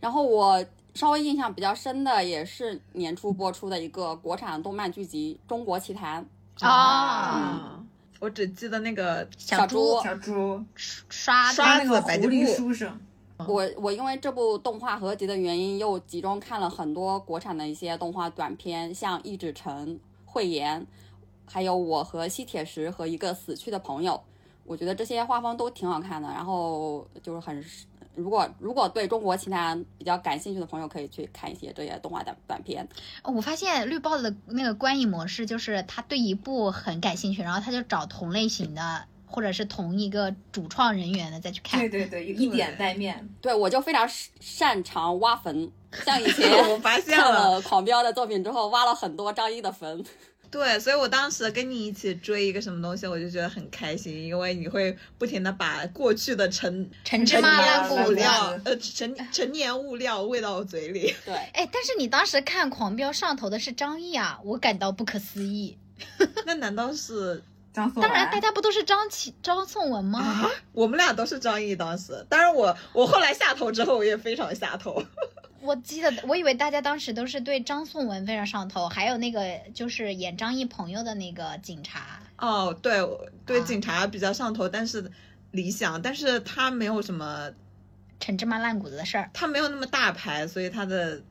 S2: 然后我稍微印象比较深的也是年初播出的一个国产动漫剧集《中国奇谭》。
S3: 哦，
S6: 啊，我只记得那个
S2: 小猪
S1: 小猪
S3: 刷
S6: 刷
S1: 那个
S6: 白吉布
S1: 狸书生，
S2: 我我因为这部动画合集的原因，又集中看了很多国产的一些动画短片，像《一指城》《慧妍》，还有我和吸铁石和一个死去的朋友。我觉得这些画风都挺好看的，然后就是很，如果如果对中国其他比较感兴趣的朋友，可以去看一些这些动画短短片。
S3: 哦我发现绿豹子的那个观影模式就是他对一部很感兴趣，然后他就找同类型的或者是同一个主创人员的再去看。
S1: 对对对，一点带面。
S2: 对我就非常擅长挖坟，像以前 *laughs*
S6: 我发现了
S2: 了狂飙的作品之后，挖了很多张译的坟。*laughs*
S6: 对，所以我当时跟你一起追一个什么东西，我就觉得很开心，因为你会不停的把过去的陈
S3: 陈芝
S6: 陈
S3: 麻烂谷子
S6: 年物料，呃，陈陈年物料喂到我嘴里。
S2: 对，*laughs*
S3: 哎，但是你当时看《狂飙》上头的是张译啊，我感到不可思议。
S6: 那难道是
S1: 张颂
S3: 当然，大家不都是张启、张颂文吗？
S6: 啊？我们俩都是张译当时，当然我我后来下头之后，我也非常下头。
S3: 我记得，我以为大家当时都是对张颂文非常上头，还有那个就是演张译朋友的那个警察。
S6: 哦，对，对
S3: 啊
S6: 警察比较上头，但是理想，但是他没有什么，
S3: 陈芝麻烂谷子的事儿
S6: 他没有那么大牌，所以他的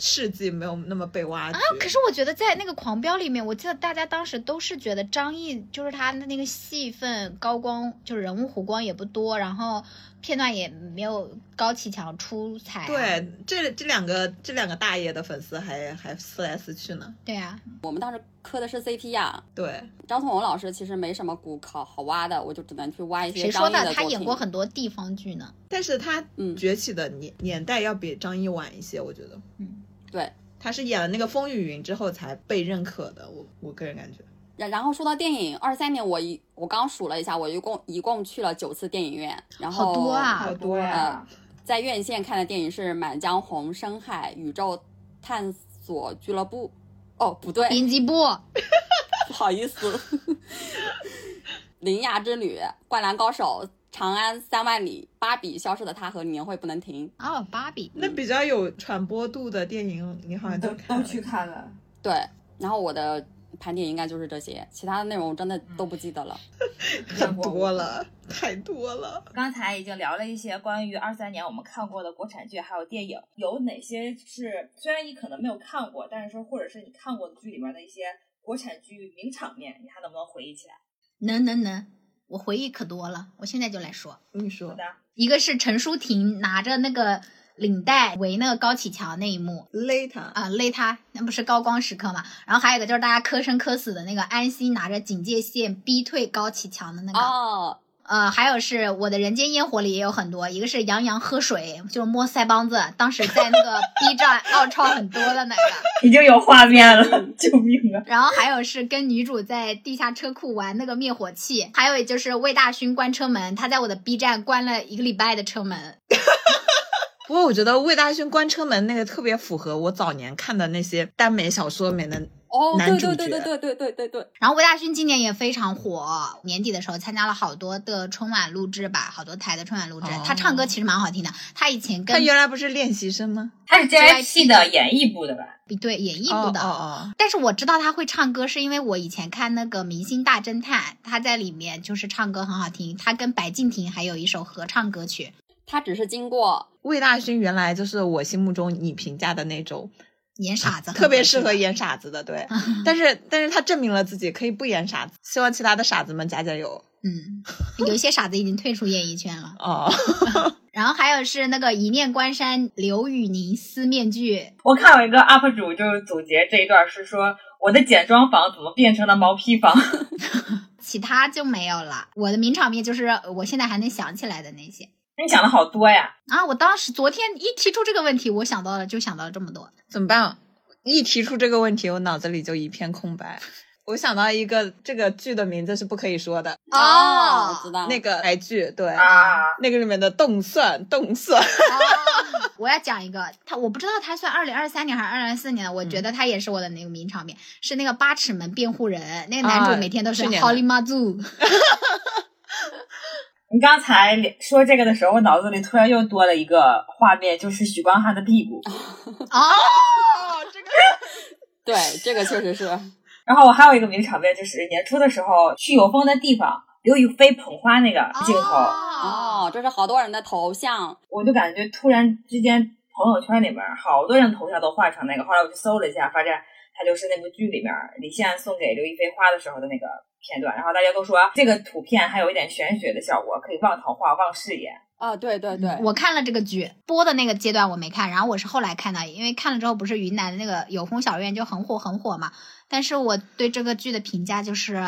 S6: 事迹没有那么被挖掘。
S3: 啊！可是我觉得在那个《狂飙》里面，我记得大家当时都是觉得张译就是他的那个戏份高光，就是人物弧光也不多，然后片段也没有高启强出彩、啊。
S6: 对，这这两个这两个大爷的粉丝还还撕来撕去呢。
S3: 对啊，
S2: 我们当时磕的是 CP 呀、
S6: 对，
S2: 张颂文老师其实没什么骨考好挖的，我就只能去挖一些
S3: 谁说的？他演过很多地方剧呢。
S6: 但是他
S2: 嗯
S6: 崛起的年、年代要比张译晚一些，我觉得。
S2: 对。
S6: 他是演了那个《风雨云》之后才被认可的，我我个人感觉。
S2: 然然后说到电影，二三年我一我刚数了一下，我一共一共去了九次电影院，然后
S3: 好多啊
S1: 好多呀！
S2: 在院线看的电影是《满江红》《深海》《宇宙探索俱乐部》。哦，不对，
S3: 编辑部，*laughs*
S2: 不好意思，《*laughs* 铃芽之旅》《灌篮高手》《长安三万里》《芭比》《消失的她》和《年会不能停》。
S3: 哦，芭比，
S6: 那比较有传播度的电影，你好像
S1: 都都去看了，
S2: 对，然后我的盘点应该就是这些，其他的内容真的都不记得了。*laughs*
S6: 太多了，太多了。
S1: 刚才已经聊了一些关于二三年我们看过的国产剧还有电影，有哪些是虽然你可能没有看过，但是说或者是你看过的剧里面的一些国产剧名场面，你还能不能回忆起来？
S3: 能能能，我回忆可多了，我现在就来说。
S6: 你说，
S3: 一个是陈淑婷拿着那个领带围那个高启强那一幕，
S6: 勒他
S3: 啊勒他，那不是高光时刻嘛？然后还有一个就是大家磕生磕死的那个安心拿着警戒线逼退高启强的那个。
S2: 哦。
S3: 呃，还有是我的人间烟火里也有很多，一个是杨洋喝水，就是摸腮帮子，当时在那个 *laughs* B 站奥超很多的那个，
S1: 已经有画面了，救命啊！
S3: 然后还有是跟女主在地下车库玩那个灭火器，还有就是魏大勋关车门，他在我的 B 站关了一个礼拜的车门。*laughs*
S6: 不过我觉得魏大勋关车门那个特别符合我早年看的那些耽美小说里面的
S2: 哦，
S6: 对
S2: 对对对对对对对对。
S3: 然后魏大勋今年也非常火，年底的时候参加了好多的春晚录制吧，好多台的春晚录制。他唱歌其实蛮好听的，他以前跟
S6: 他原来不是练习生吗？
S1: 他是 JYP 的演艺部的吧？
S3: 对，演艺部的。
S6: 哦哦。
S3: 但是我知道他会唱歌，是因为我以前看那个《明星大侦探》，他在里面就是唱歌很好听。他跟白敬亭还有一首合唱歌曲。
S2: 他只是经过
S6: 魏大勋，原来就是我心目中你评价的那种
S3: 演傻子，
S6: 特别适合演傻子的。对，*laughs* 但是但是他证明了自己可以不演傻子。希望其他的傻子们加加油。
S3: 嗯，有一些傻子已经退出演艺圈了。*laughs*
S6: 哦。*laughs*
S3: 然后还有是那个一念关山刘宇宁撕面具。
S1: 我看有一个 UP 主就总结这一段是说，我的简装房怎么变成了毛坯房？
S3: 其他就没有了。我的名场面就是我现在还能想起来的那些。
S1: 你想的好多呀！
S3: 啊，我当时昨天一提出这个问题，我想到了就想到了这么多，
S6: 怎么办？一提出这个问题，我脑子里就一片空白。我想到一个这个剧的名字是不可以说的
S2: 哦，我知道
S6: 那个台剧，对
S1: 啊，
S6: 那个里面的动算动算。*laughs*
S3: 我要讲一个，他我不知道他算二零二三年还是二零二四年，我觉得他也是我的那个名场面，是那个八尺门辩护人，那个男主每天都是 Holly Mazu。*laughs*
S1: 你刚才说这个的时候，我脑子里突然又多了一个画面，就是许光汉的屁股。*laughs*
S3: 啊，
S6: 这个，*laughs*
S2: 对，这个确实是。
S1: 然后我还有一个名场面，就是年初的时候去有风的地方，刘亦菲捧花那个镜头。
S2: 哦，这是好多人的头像，
S1: 我就感觉突然之间朋友圈里面好多人头像都换成那个。后来我去搜了一下，发现他就是那部剧里面李现送给刘亦菲花的时候的那个。片段，然后大家都说这个图片还有一点玄学的效果，可以望桃花、望事业
S2: 啊！对对对，
S3: 我看了这个剧播的那个阶段我没看，然后我是后来看的，因为看了之后不是云南的那个有风小院就很火很火嘛，但是我对这个剧的评价就是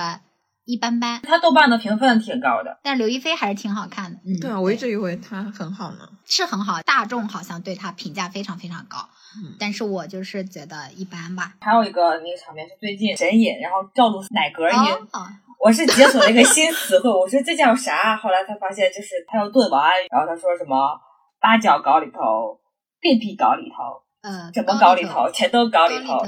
S3: 一般般。
S1: 它豆瓣的评分挺高的，
S3: 但刘亦菲还是挺好看的。嗯，
S6: 对啊，我一直以为她很好呢，
S3: 是很好，大众好像对她评价非常非常高。
S6: 嗯，
S3: 但是我就是觉得一般吧。
S1: 还有一个那个场面是最近神隐，然后赵露思奶格音。
S3: 哦
S1: 我是解锁了一个新词汇，我说这叫啥？后来才发现就是他要炖完，然后他说什么八角搞里头，便屁搞里头，
S3: 呃，
S1: 怎么搞里头，全都搞里头。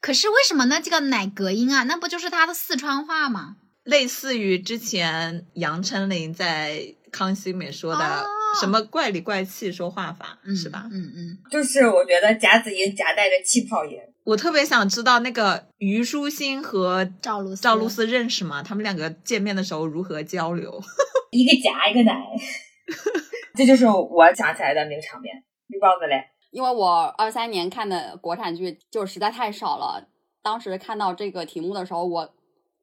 S3: 可是为什么呢？这个奶隔音啊，那不就是他的四川话吗？
S6: 类似于之前杨丞琳在康熙里面说的什么怪里怪气说话法，是吧？
S3: 嗯嗯，
S1: 就是我觉得夹子音夹带着气泡音。
S6: 我特别想知道那个虞书欣和
S3: 赵露思
S6: 赵露思认识吗？他们两个见面的时候如何交流？*laughs*
S1: 一个夹一个奶，*laughs* 这就是我想起来的名场面。绿帽子嘞，
S2: 因为我二三年看的国产剧就实在太少了。当时看到这个题目的时候，我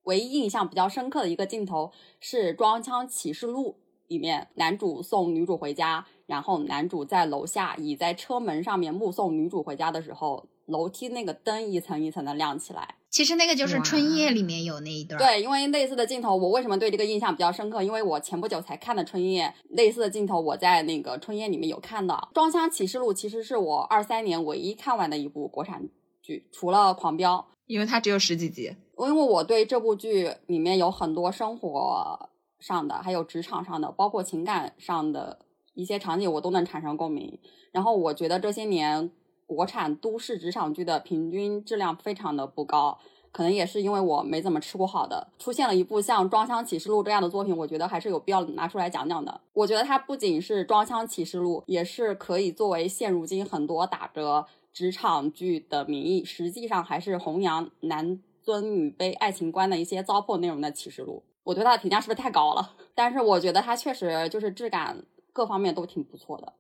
S2: 唯一印象比较深刻的一个镜头是《装腔启示录》里面，男主送女主回家，然后男主在楼下倚在车门上面目送女主回家的时候。楼梯那个灯一层一层的亮起来，
S3: 其实那个就是《春夜》里面有那一段。
S2: 对，因为类似的镜头，我为什么对这个印象比较深刻？因为我前不久才看的《春夜》，类似的镜头我在那个《春夜》里面有看到。《装腔启示录》其实是我二三年唯一看完的一部国产剧，除了《狂飙》，
S6: 因为它只有十几集。
S2: 因为我对这部剧里面有很多生活上的，还有职场上的，包括情感上的一些场景，我都能产生共鸣。然后我觉得这些年。国产都市职场剧的平均质量非常的不高，可能也是因为我没怎么吃过好的。出现了一部像《装箱启示录》这样的作品，我觉得还是有必要拿出来讲讲的。我觉得它不仅是《装箱启示录》，也是可以作为现如今很多打着职场剧的名义，实际上还是弘扬男尊女卑爱情观的一些糟粕内容的启示录。我对它的评价是不是太高了？*laughs* 但是我觉得它确实就是质感各方面都挺不错的。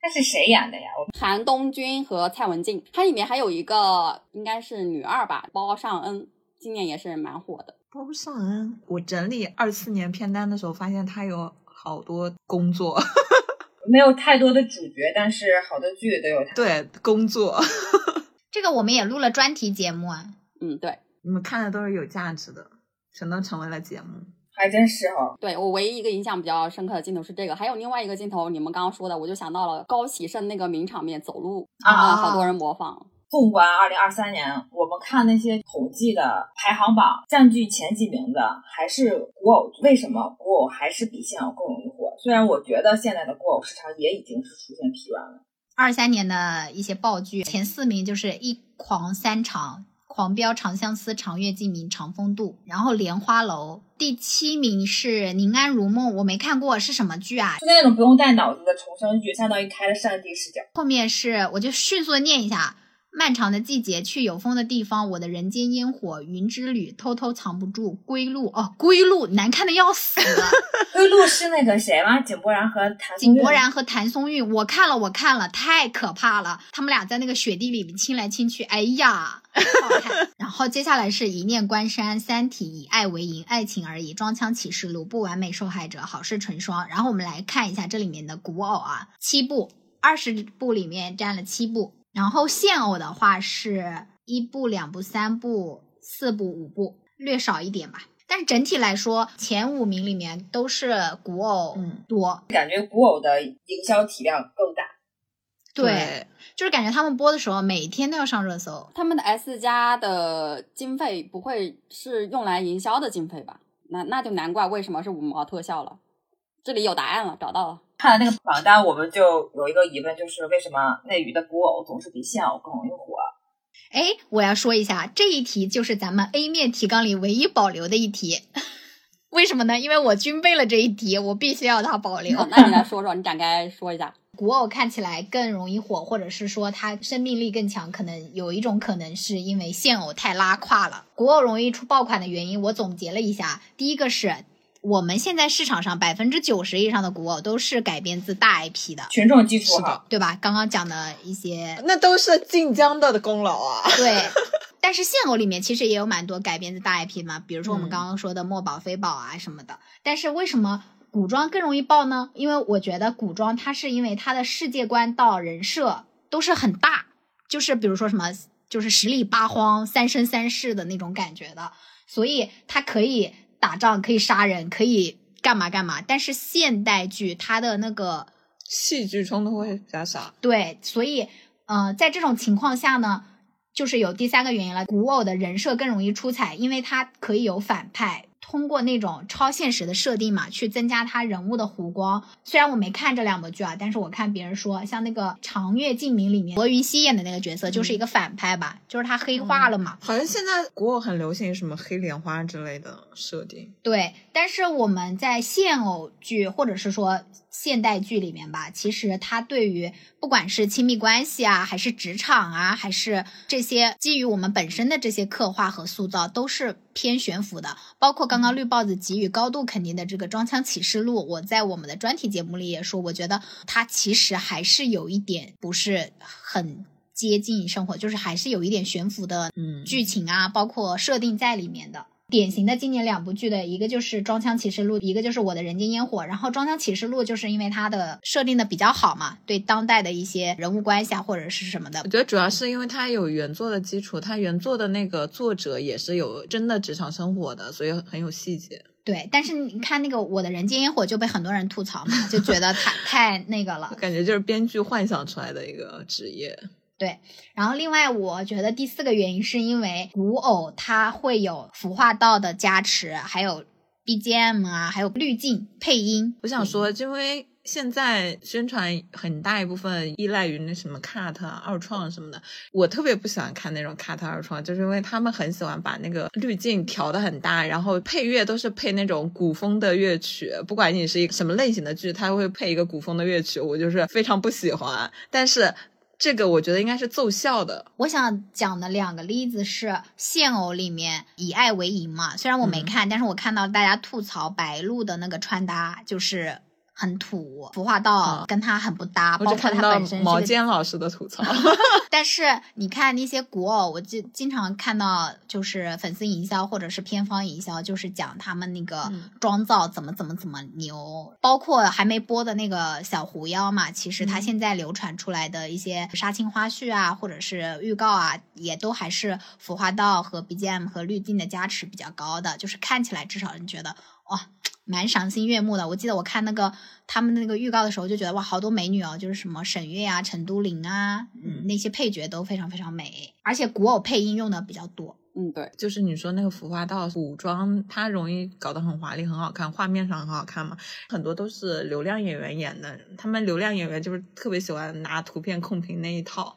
S1: 它是谁演的呀？
S2: 韩东君和蔡文静，它里面还有一个应该是女二吧，包尚恩，今年也是蛮火的。
S6: 包尚恩，我整理二四年片单的时候，发现他有好多工作，*laughs*
S1: 没有太多的主角，但是好多剧都有他。
S6: 对，工作。*laughs*
S3: 这个我们也录了专题节目啊。
S2: 嗯，对，
S6: 你们看的都是有价值的，全都成为了节目。
S1: 还真是哈，
S2: 对我唯一一个印象比较深刻的镜头是这个，还有另外一个镜头，你们刚刚说的，我就想到了高启盛那个名场面走路
S1: 啊，
S2: 好多人模仿。
S1: 纵观二零二三年，我们看那些统计的排行榜，占据前几名的还是古偶。为什么古偶还是比现偶更容易火？虽然我觉得现在的古偶市场也已经是出现疲软了。
S3: 二三年的一些爆剧前四名就是一狂三长。狂飙、长相思、长月烬明、长风渡，然后莲花楼第七名是宁安如梦，我没看过是什么剧啊？
S1: 是那种不用带脑子的重生剧，相当于开了上帝视角。
S3: 后面是我就迅速的念一下。漫长的季节，去有风的地方，我的人间烟火，云之旅，偷偷藏不住，归路哦，归路难看的要死。*laughs*
S1: 归路是那个谁吗？井柏然和谭
S3: 井柏然和谭松韵，我看了，我看了，太可怕了。他们俩在那个雪地里面亲来亲去，哎呀，好看。*laughs* 然后接下来是一念关山，三体以爱为营，爱情而已，装腔启示录，不完美受害者，好事成双。然后我们来看一下这里面的古偶啊，七部，二十部里面占了七部。然后现偶的话是一部、两部、三部、四部、五部，略少一点吧。但是整体来说，前五名里面都是古偶多，
S1: 感觉古偶的营销体量更大。
S3: 对，就是感觉他们播的时候每天都要上热搜。
S2: 他们的 S 加的经费不会是用来营销的经费吧？那那就难怪为什么是五毛特效了。这里有答案了，找到了。
S1: 看了那个榜单，我们就有一个疑问，就是为什么内娱的古偶总是比现偶更容易火？
S3: 哎，我要说一下，这一题就是咱们 A 面提纲里唯一保留的一题。*laughs* 为什么呢？因为我军备了这一题，我必须要它保留。
S2: 那你来说说，你展开说一下。*laughs*
S3: 古偶看起来更容易火，或者是说它生命力更强，可能有一种可能是因为现偶太拉胯了。古偶容易出爆款的原因，我总结了一下，第一个是。我们现在市场上百分之九十以上的古偶都是改编自大 IP 的，
S1: 群众基础好，
S3: 对吧？刚刚讲的一些，
S6: 那都是晋江的的功劳啊。
S3: 对，*laughs* 但是现偶里面其实也有蛮多改编自大 IP 嘛，比如说我们刚刚说的墨宝、非宝啊什么的。但是为什么古装更容易爆呢？因为我觉得古装它是因为它的世界观到人设都是很大，就是比如说什么，就是十里八荒、三生三世的那种感觉的，所以它可以。打仗可以杀人，可以干嘛干嘛，但是现代剧它的那个
S6: 戏剧冲突会比较少。
S3: 对，所以，呃，在这种情况下呢，就是有第三个原因了，古偶的人设更容易出彩，因为它可以有反派。通过那种超现实的设定嘛，去增加他人物的弧光。虽然我没看这两部剧啊，但是我看别人说，像那个《长月烬明》里面罗云熙演的那个角色，就是一个反派吧，就是他黑化了嘛。
S6: 好像现在国偶很流行什么黑莲花之类的设定。
S3: 对，但是我们在现偶剧或者是说现代剧里面吧，其实它对于不管是亲密关系啊，还是职场啊，还是这些基于我们本身的这些刻画和塑造，都是偏悬浮的，包括刚。刚刚绿豹子给予高度肯定的这个《装腔启示录》，我在我们的专题节目里也说，我觉得它其实还是有一点不是很接近生活，就是还是有一点悬浮的剧情啊，包括设定在里面的。典型的今年两部剧的一个就是《装腔启示录》，一个就是《我的人间烟火》。然后《装腔启示录》就是因为它的设定的比较好嘛，对当代的一些人物关系啊或者是什么的。
S6: 我觉得主要是因为它有原作的基础，它原作的那个作者也是有真的职场生活的，所以很有细节。
S3: 对，但是你看那个《我的人间烟火》就被很多人吐槽嘛，就觉得太 *laughs* 太那个了，
S6: 感觉就是编剧幻想出来的一个职业。
S3: 对，然后另外我觉得第四个原因是因为古偶它会有服化道的加持，还有 BGM 啊，还有滤镜配音。
S6: 我想说，因为现在宣传很大一部分依赖于那什么 cut 二创什么的，我特别不喜欢看那种 cut 二创，就是因为他们很喜欢把那个滤镜调的很大，然后配乐都是配那种古风的乐曲，不管你是一个什么类型的剧，他会配一个古风的乐曲，我就是非常不喜欢。但是。这个我觉得应该是奏效的。
S3: 我想讲的两个例子是《现偶》里面以爱为营嘛，虽然我没看，但是我看到大家吐槽白鹿的那个穿搭就是很土，服化道跟他很不搭，包括他本身
S6: 毛尖老师的吐槽。*laughs*
S3: 但是你看那些古偶，我就经常看到，就是粉丝营销或者是偏方营销，就是讲他们那个妆造怎么怎么怎么牛。包括还没播的那个小狐妖嘛，其实他现在流传出来的一些杀青花絮啊，或者是预告啊，也都还是服化道和 BGM 和滤镜的加持比较高的，就是看起来至少你觉得哇。蛮赏心悦目的。我记得我看那个他们那个预告的时候，就觉得哇，好多美女哦，就是什么沈月啊、陈都灵啊，嗯，那些配角都非常非常美，而且古偶配音用的比较多。
S2: 嗯，对，
S6: 就是你说那个服化道古装，它容易搞得很华丽、很好看，画面上很好看嘛。很多都是流量演员演的，他们流量演员就是特别喜欢拿图片控屏那一套，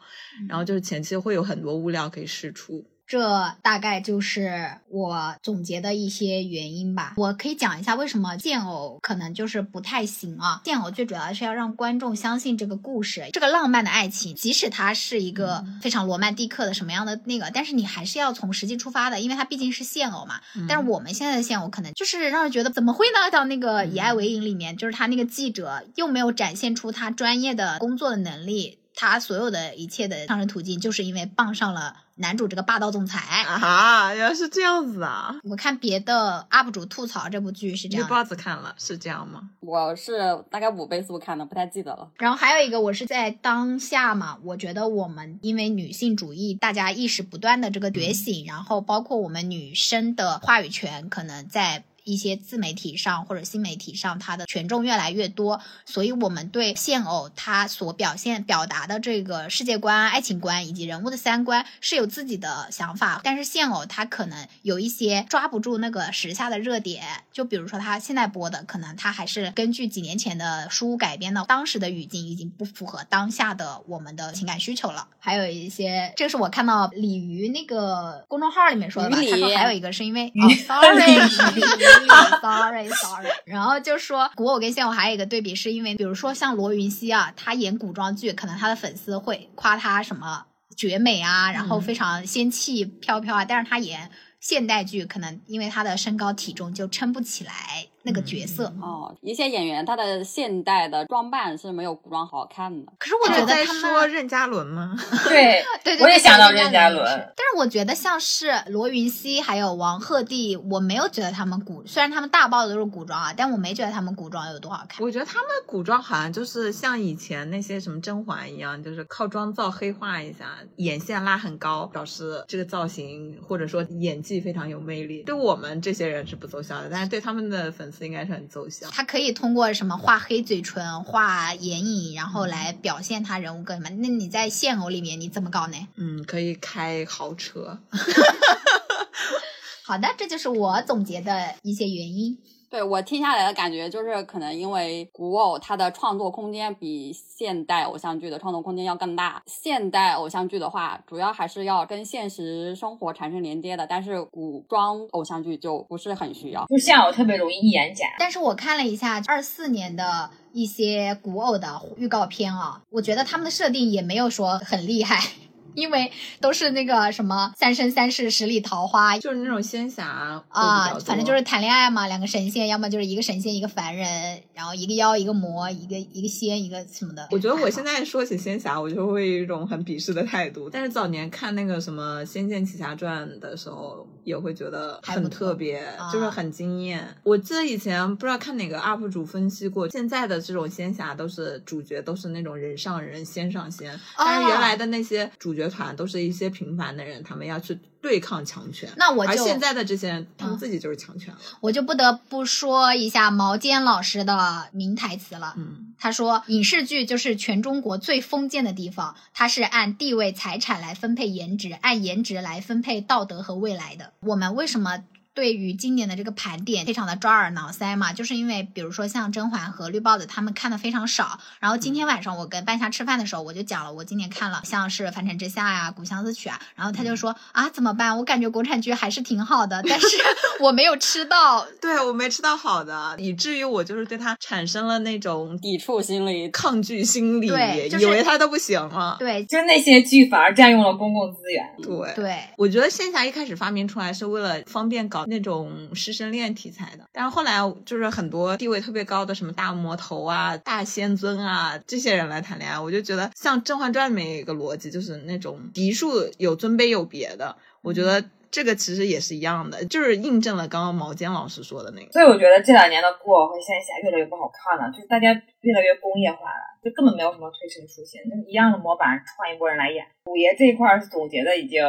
S6: 然后就是前期会有很多物料可以试出。
S3: 这大概就是我总结的一些原因吧。我可以讲一下为什么剑偶可能就是不太行啊。剑偶最主要是要让观众相信这个故事，这个浪漫的爱情，即使它是一个非常罗曼蒂克的什么样的那个，但是你还是要从实际出发的，因为它毕竟是现偶嘛。但是我们现在的现偶可能就是让人觉得怎么会呢？到那个以爱为营里面，就是他那个记者又没有展现出他专业的工作的能力。他所有的一切的上升途径，就是因为傍上了男主这个霸道总裁
S6: 啊！原来是这样子啊！
S3: 我看别的 UP 主吐槽这部剧是这样，
S6: 包子看了是这样吗？
S2: 我是大概五倍速看的，不太记得了。
S3: 然后还有一个，我是在当下嘛，我觉得我们因为女性主义，大家意识不断的这个觉醒，然后包括我们女生的话语权可能在。一些自媒体上或者新媒体上，它的权重越来越多，所以我们对现偶它所表现表达的这个世界观、爱情观以及人物的三观是有自己的想法，但是现偶它可能有一些抓不住那个时下的热点，就比如说它现在播的，可能它还是根据几年前的书改编的，当时的语境已经不符合当下的我们的情感需求了。还有一些，这个是我看到鲤鱼那个公众号里面说的吧，他说还有一个是因为，*laughs* sorry。Sorry, sorry。*laughs* 然后就说古偶跟现偶还有一个对比，是因为比如说像罗云熙啊，他演古装剧，可能他的粉丝会夸他什么绝美啊，然后非常仙气飘飘啊，但是他演现代剧，可能因为他的身高体重就撑不起来。那个角色
S2: 哦，一些演员他的现代的装扮是没有古装好看的。
S3: 可是我觉得
S6: 在说任嘉伦吗？*laughs*
S1: 对
S3: 对，
S1: 我也想到任嘉伦。
S3: 但是我觉得像是罗云熙还有王鹤棣，我没有觉得他们古，虽然他们大爆的都是古装啊，但我没觉得他们古装有多好看。
S6: 我觉得他们古装好像就是像以前那些什么甄嬛一样，就是靠妆造黑化一下，眼线拉很高，表示这个造型或者说演技非常有魅力。对我们这些人是不奏效的，但是对他们的粉。应该是很奏效。
S3: 他可以通过什么画黑嘴唇、画眼影，然后来表现他人物个性嘛？那你在现偶里面你怎么搞呢？
S6: 嗯，可以开豪车。*laughs*
S3: 好的，这就是我总结的一些原因。
S2: 对我听下来的感觉就是，可能因为古偶它的创作空间比现代偶像剧的创作空间要更大。现代偶像剧的话，主要还是要跟现实生活产生连接的，但是古装偶像剧就不是很需要。
S1: 就现偶特别容易一眼假。
S3: 但是我看了一下二四年的一些古偶的预告片啊，我觉得他们的设定也没有说很厉害。因为都是那个什么三生三世十里桃花，
S6: 就是那种仙侠
S3: 啊，反正就是谈恋爱嘛，两个神仙，要么就是一个神仙一个凡人，然后一个妖一个魔，一个一个仙一个什么的。
S6: 我觉得我现在说起仙侠，我就会有一种很鄙视的态度。但是早年看那个什么《仙剑奇侠传》的时候，也会觉得很特别，就是很惊艳。我记得以前不知道看哪个 UP 主分析过，现在的这种仙侠都是主角都是那种人上人仙上仙，但是原来的那些主角。乐团都是一些平凡的人，他们要去对抗强权。
S3: 那我就
S6: 而现在的这些人，他们自己就是强权了。
S3: 我就不得不说一下毛尖老师的名台词了。
S6: 嗯，
S3: 他说：“影视剧就是全中国最封建的地方，它是按地位、财产来分配颜值，按颜值来分配道德和未来的。我们为什么？”对于今年的这个盘点非常的抓耳挠腮嘛，就是因为比如说像甄嬛和绿帽子他们看的非常少。然后今天晚上我跟半夏吃饭的时候，我就讲了我今年看了像是《凡尘之下》呀、《古相思曲》啊，然后他就说啊怎么办？我感觉国产剧还是挺好的，但是 *laughs* 我没有吃到，
S6: 对我没吃到好的，以至于我就是对他产生了那种
S2: 抵触心理、
S6: 抗拒心理，
S3: 对就是
S6: 以为他都不行了。
S3: 对
S1: 就是那些剧反而占用了公共资源。
S6: 对
S3: 对，
S6: 我觉得线下一开始发明出来是为了方便搞那种师生恋题材的，但是后来就是很多地位特别高的什么大魔头啊、大仙尊啊这些人来谈恋爱，我就觉得像《甄嬛传》里面有一个逻辑，就是那种嫡庶有尊卑有别的，我觉得这个其实也是一样的，就是印证了刚刚毛尖老师说的那个。
S1: 所以我觉得这两年的古偶和仙侠越来越不好看了，就是大家越来越工业化了，就根本没有什么推陈出新，就是一样的模板换一波人来演。五爷这一块总结的已经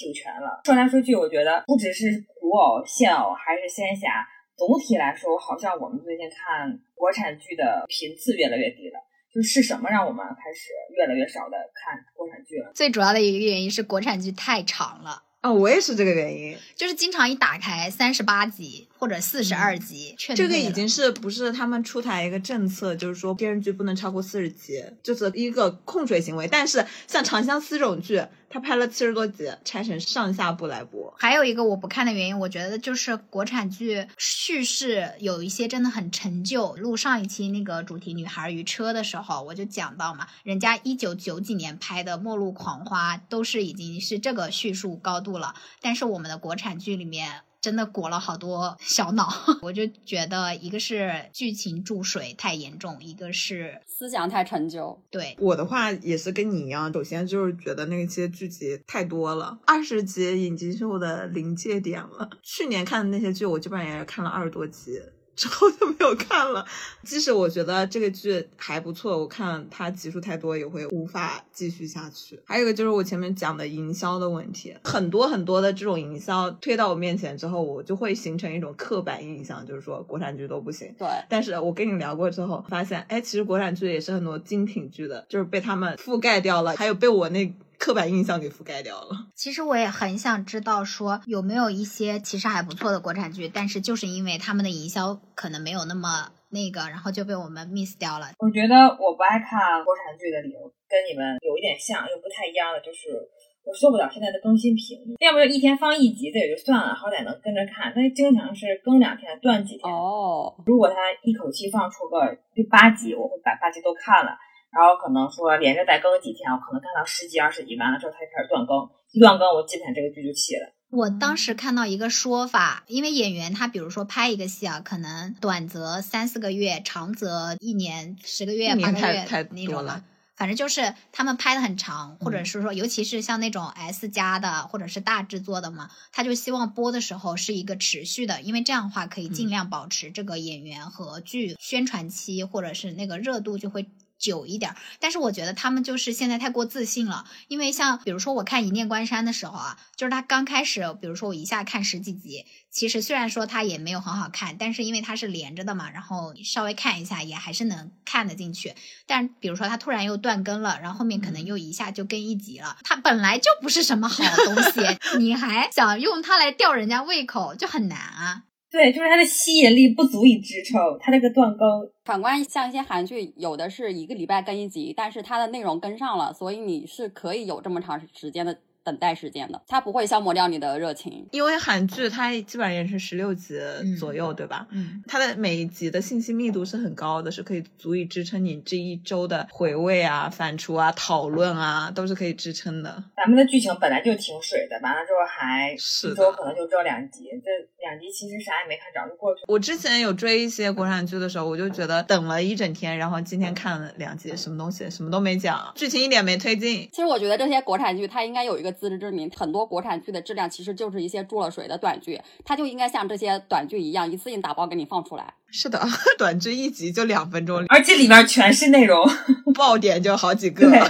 S1: 挺全了。说来说去，我觉得不只是古偶、现偶还是仙侠，总体来说，好像我们最近看国产剧的频次越来越低了。就是什么让我们开始越来越少的看国产剧了？
S3: 最主要的一个原因是国产剧太长了。
S6: 啊、我也是这个原因。
S3: 就是经常一打开三十八集或者四十二集，
S6: 嗯这个已经是不是他们出台一个政策，就是说电视剧不能超过四十集，就是一个控水行为。但是像《长相思》这种剧，它拍了七十多集，拆成上下部来播。
S3: 还有一个我不看的原因，我觉得就是国产剧叙事有一些真的很陈旧。录上一期那个主题《女孩与车》的时候，我就讲到嘛，人家一九九几年拍的《末路狂花》都是已经是这个叙述高度了，但是我们的国产剧里面。真的裹了好多小脑，*laughs* 我就觉得一个是剧情注水太严重，一个是
S2: 思想太陈旧。
S3: 对
S6: 我的话也是跟你一样，首先就是觉得那些剧集太多了，二十集已经是我的临界点了。去年看的那些剧，我基本上也是看了二十多集。之后就没有看了，即使我觉得这个剧还不错，我看它集数太多也会无法继续下去。还有一个就是我前面讲的营销的问题，很多很多的这种营销推到我面前之后，我就会形成一种刻板印象，就是说国产剧都不行。
S2: 对，
S6: 但是我跟你聊过之后，发现，哎，其实国产剧也是很多精品剧的，就是被他们覆盖掉了，还有被我那刻板印象给覆盖掉了。*laughs*
S3: 其实我也很想知道，说有没有一些其实还不错的国产剧，但是就是因为他们的营销可能没有那么那个，然后就被我们 miss 掉了。
S1: 我觉得我不爱看国产剧的理由跟你们有一点像，又不太一样的，就是我受不了现在的更新频率。要不就一天放一集，这也就算了，好歹能跟着看。但是经常是更两天断几天。
S2: 哦，
S1: 如果他一口气放出个第八集，我会把八集都看了。然后可能说连着再更几天，我可能看到十几、二十集，完了之后他就开始断更，一断更我基本上这个剧就弃了。
S3: 我当时看到一个说法，因为演员他比如说拍一个戏啊，可能短则三四个月，长则一年、十个月、八个月
S6: 太太
S3: 那种
S6: 了。
S3: 反正就是他们拍的很长，或者
S6: 嗯
S3: 是说，尤其是像那种 S 加的或者是大制作的嘛，他就希望播的时候是一个持续的，因为这样的话可以尽
S6: 嗯
S3: 量保持这个演员和剧宣传期或者是那个热度就会。久一点儿，但是我觉得他们就是现在太过自信了，因为像比如说我看《一念关山》的时候啊，就是他刚开始，比如说我一下看十几集，其实虽然说它也没有很好看，但是因为它是连着的嘛，然后稍微看一下也还是能看得进去。但比如说它突然又断更了，然后后面可能又一下就更一集了，它本来就不是什么好东西，*laughs* 你还想用它来吊人家胃口，就很难啊。
S1: 对，就是它的吸引力不足以支撑它这个断更。
S2: 反观像一些韩剧，有的是一个礼拜更一集，但是它的内容跟上了，所以你是可以有这么长时间的等待时间的，它不会消磨掉你的热情。
S6: 因为韩剧它基本上也是十六集左右，对吧？
S3: 嗯，
S6: 它的每一集的信息密度是很高的，是可以足以支撑你这一周的回味啊、反刍啊、讨论啊，都是可以支撑的。
S1: 咱们的剧情本来就挺水的，完了之后还
S6: 是的
S1: 一周可能就只有两集，这两集其实啥也没看着就过去了。
S6: 我之前有追一些国产剧的时候，我就觉得等了一整天，然后今天看了两集，什么东西什么都没讲，剧情一点没推进。
S2: 其实我觉得这些国产剧它应该有一个自知之明，很多国产剧的质量其实就是一些注了水的短剧，它就应该像这些短剧一样，一次性打包给你放出来。
S6: 是的，*laughs* 短剧一集就两分钟，
S1: 而且里面全是内容。
S6: 爆点就好几个。
S1: 对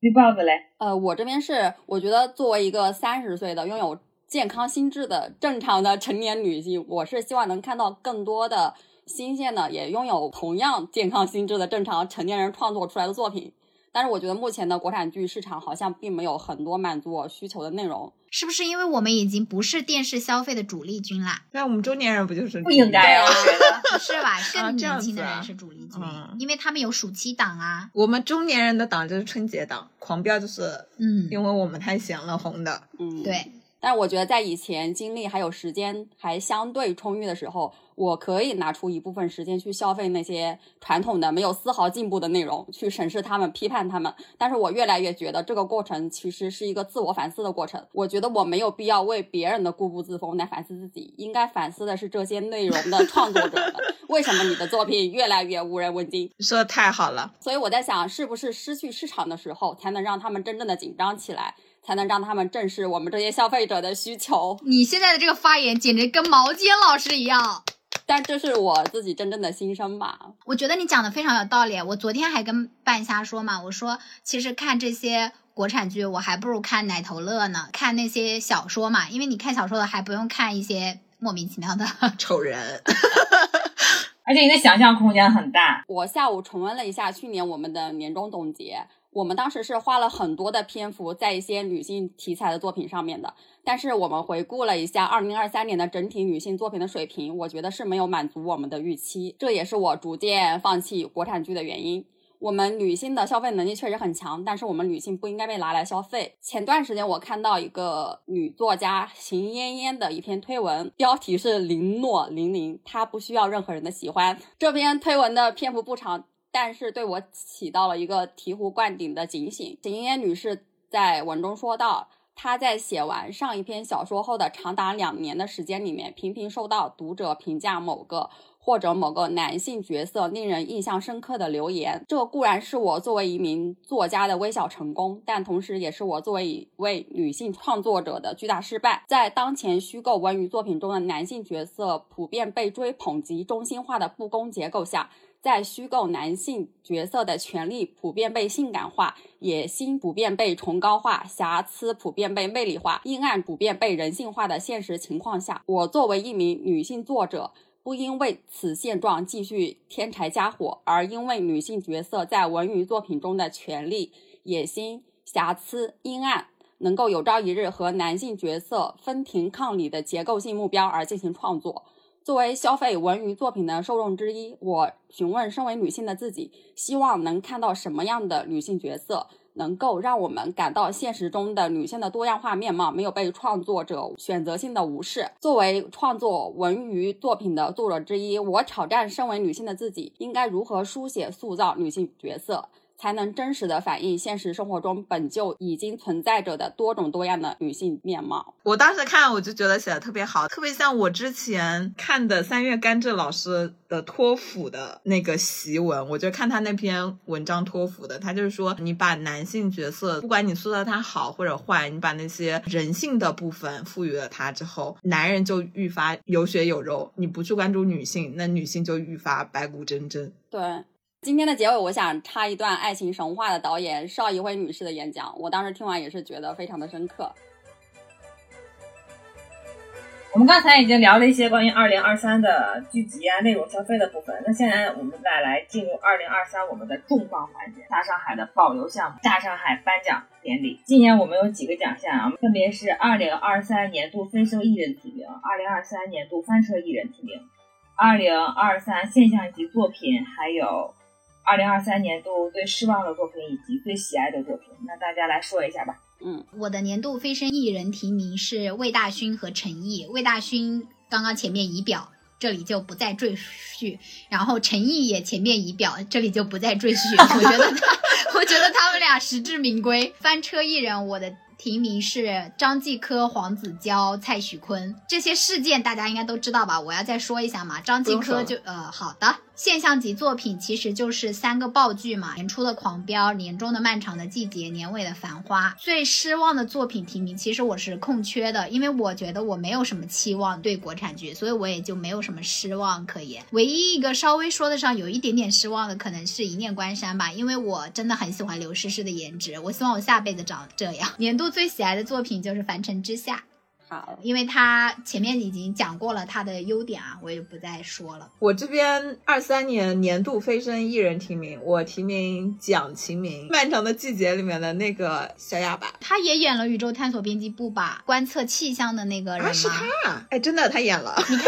S1: 绿帽子嘞，
S2: 呃，我这边是我觉得作为一个三十岁的拥有健康心智的正常的成年女性，我是希望能看到更多的新鲜的，也拥有同样健康心智的正常成年人创作出来的作品。但是我觉得目前的国产剧市场好像并没有很多满足我需求的内容。
S3: 是不是因为我们已经不是电视消费的主力军啦？
S6: 那我们中年人不就是
S1: 不应该啊？我觉得
S3: 是吧？*laughs* 更年轻的人是主力军，
S6: 嗯
S3: 因为他们有暑期档啊。
S6: 我们中年人的档就是春节档，狂飙就是
S3: 嗯，
S6: 因为我们太闲了红的。
S2: 嗯，。
S3: 对，
S2: 但是我觉得在以前精力还有时间还相对充裕的时候，我可以拿出一部分时间去消费那些传统的没有丝毫进步的内容，去审视他们、批判他们。但是我越来越觉得这个过程其实是一个自我反思的过程。我觉得我没有必要为别人的固步自封来反思自己，应该反思的是这些内容的创作者们，为什么你的作品越来越无人问津？
S6: 说的太好了，
S2: 所以我在想，是不是失去市场的时候，才能让他们真正的紧张起来，才能让他们正视我们这些消费者的需求？
S3: 你现在的这个发言简直跟毛尖老师一样。
S2: 但这是我自己真正的心声吧。
S3: 我觉得你讲的非常有道理。我昨天还跟半夏说嘛，我说其实看这些国产剧，我还不如看奶头乐呢，看那些小说嘛，因为你看小说的还不用看一些莫名其妙的。*laughs*
S6: 丑人。*laughs*
S1: 而且你的想象空间很大。
S2: 我下午重温了一下去年我们的年终总结，我们当时是花了很多的篇幅在一些女性题材的作品上面的，但是我们回顾了一下二零二三年的整体女性作品的水平，我觉得是没有满足我们的预期，这也是我逐渐放弃国产剧的原因。我们女性的消费能力确实很强，但是我们女性不应该被拿来消费。前段时间我看到一个女作家邢嫣嫣的一篇推文，标题是“零诺零零”，她不需要任何人的喜欢。这篇推文的篇幅不长，但是对我起到了一个醍醐灌顶的警醒。邢烟女士在文中说到，她在写完上一篇小说后的长达两年的时间里面，频频收到读者评价某个。或者某个男性角色令人印象深刻的留言，这固然是我作为一名作家的微小成功，但同时也是我作为一位女性创作者的巨大失败。在当前虚构文娱作品中的男性角色普遍被追捧及中心化的不公结构下，在虚构男性角色的权利普遍被性感化、野心普遍被崇高化、瑕疵普遍被魅力化、阴暗普遍被人性化的现实情况下，我作为一名女性作者。不因为此现状继续添柴加火，而因为女性角色在文娱作品中的权利、野心、瑕疵、阴暗，能够有朝一日和男性角色分庭抗礼的结构性目标而进行创作。作为消费文娱作品的受众之一，我询问身为女性的自己，希望能看到什么样的女性角色？能够让我们感到现实中的女性的多样化面貌没有被创作者选择性的无视。作为创作文娱作品的作者之一，我挑战身为女性的自己，应该如何书写、塑造女性角色，才能真实的反映现实生活中本就已经存在着的多种多样的女性面貌。
S6: 我当时看我就觉得写的特别好，特别像我之前看的三月甘蔗老师的托福的那个习文，我就看他那篇文章托福的，他就是说你把男性角色，不管你塑造他好或者坏，你把那些人性的部分赋予了他之后，男人就愈发有血有肉；你不去关注女性，那女性就愈发白骨铮铮。
S2: 对。今天的结尾，我想插一段《爱情神话》的导演邵艺辉女士的演讲，我当时听完也是觉得非常的深刻。
S1: 我们刚才已经聊了一些关于二零二三的剧集啊、内容消费的部分，那现在我们再来进入二零二三我们的重磅环节——大上海的保留项目——大上海颁奖典礼。今年我们有几个奖项啊，分别是二零二三年度飞秀艺人提名、二零二三年度翻车艺人提名、二零二三现象级作品，还有二零二三年度最失望的作品以及最喜爱的作品。那大家来说一下吧。
S2: 嗯，
S3: 我的年度飞升艺人提名是魏大勋和陈毅。魏大勋刚刚前面仪表，这里就不再赘叙。然后陈毅也前面仪表，这里就不再赘叙。*laughs* 我觉得他，我觉得他们俩实至名归。翻车艺人，我的提名是张继科、黄子佼、蔡徐坤。这些事件大家应该都知道吧？我要再说一下嘛。张继科就呃，好的。现象级作品其实就是三个爆剧嘛：年初的《狂飙》，年终的《漫长的季节》，年尾的《繁花》。最失望的作品提名，其实我是空缺的，因为我觉得我没有什么期望对国产剧，所以我也就没有什么失望可言。唯一一个稍微说得上有一点点失望的，可能是一念关山吧，因为我真的很喜欢刘诗诗的颜值，我希望我下辈子长这样。年度最喜爱的作品就是《凡尘之下》。
S2: 好，
S3: 因为他前面已经讲过了他的优点啊，我也不再说了。
S6: 我这边二三年年度飞升艺人提名，我提名蒋奇明，《漫长的季节》里面的那个小哑巴。
S3: 他也演了宇宙探索编辑部吧，观测气象的那个人吗？
S6: 啊，是他！哎，真的，他演了。
S3: 你看，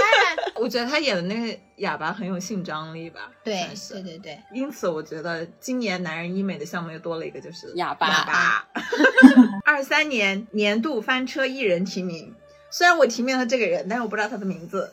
S3: *laughs*
S6: 我觉得他演的那个哑巴很有性张力吧？
S3: 对
S6: 是
S3: 对对对，
S6: 因此，我觉得今年男人医美的项目又多了一个，就是
S2: 哑巴
S6: 哑巴。*laughs* 二三年年度翻车艺人提名，虽然我提名了这个人，但是我不知道他的名字。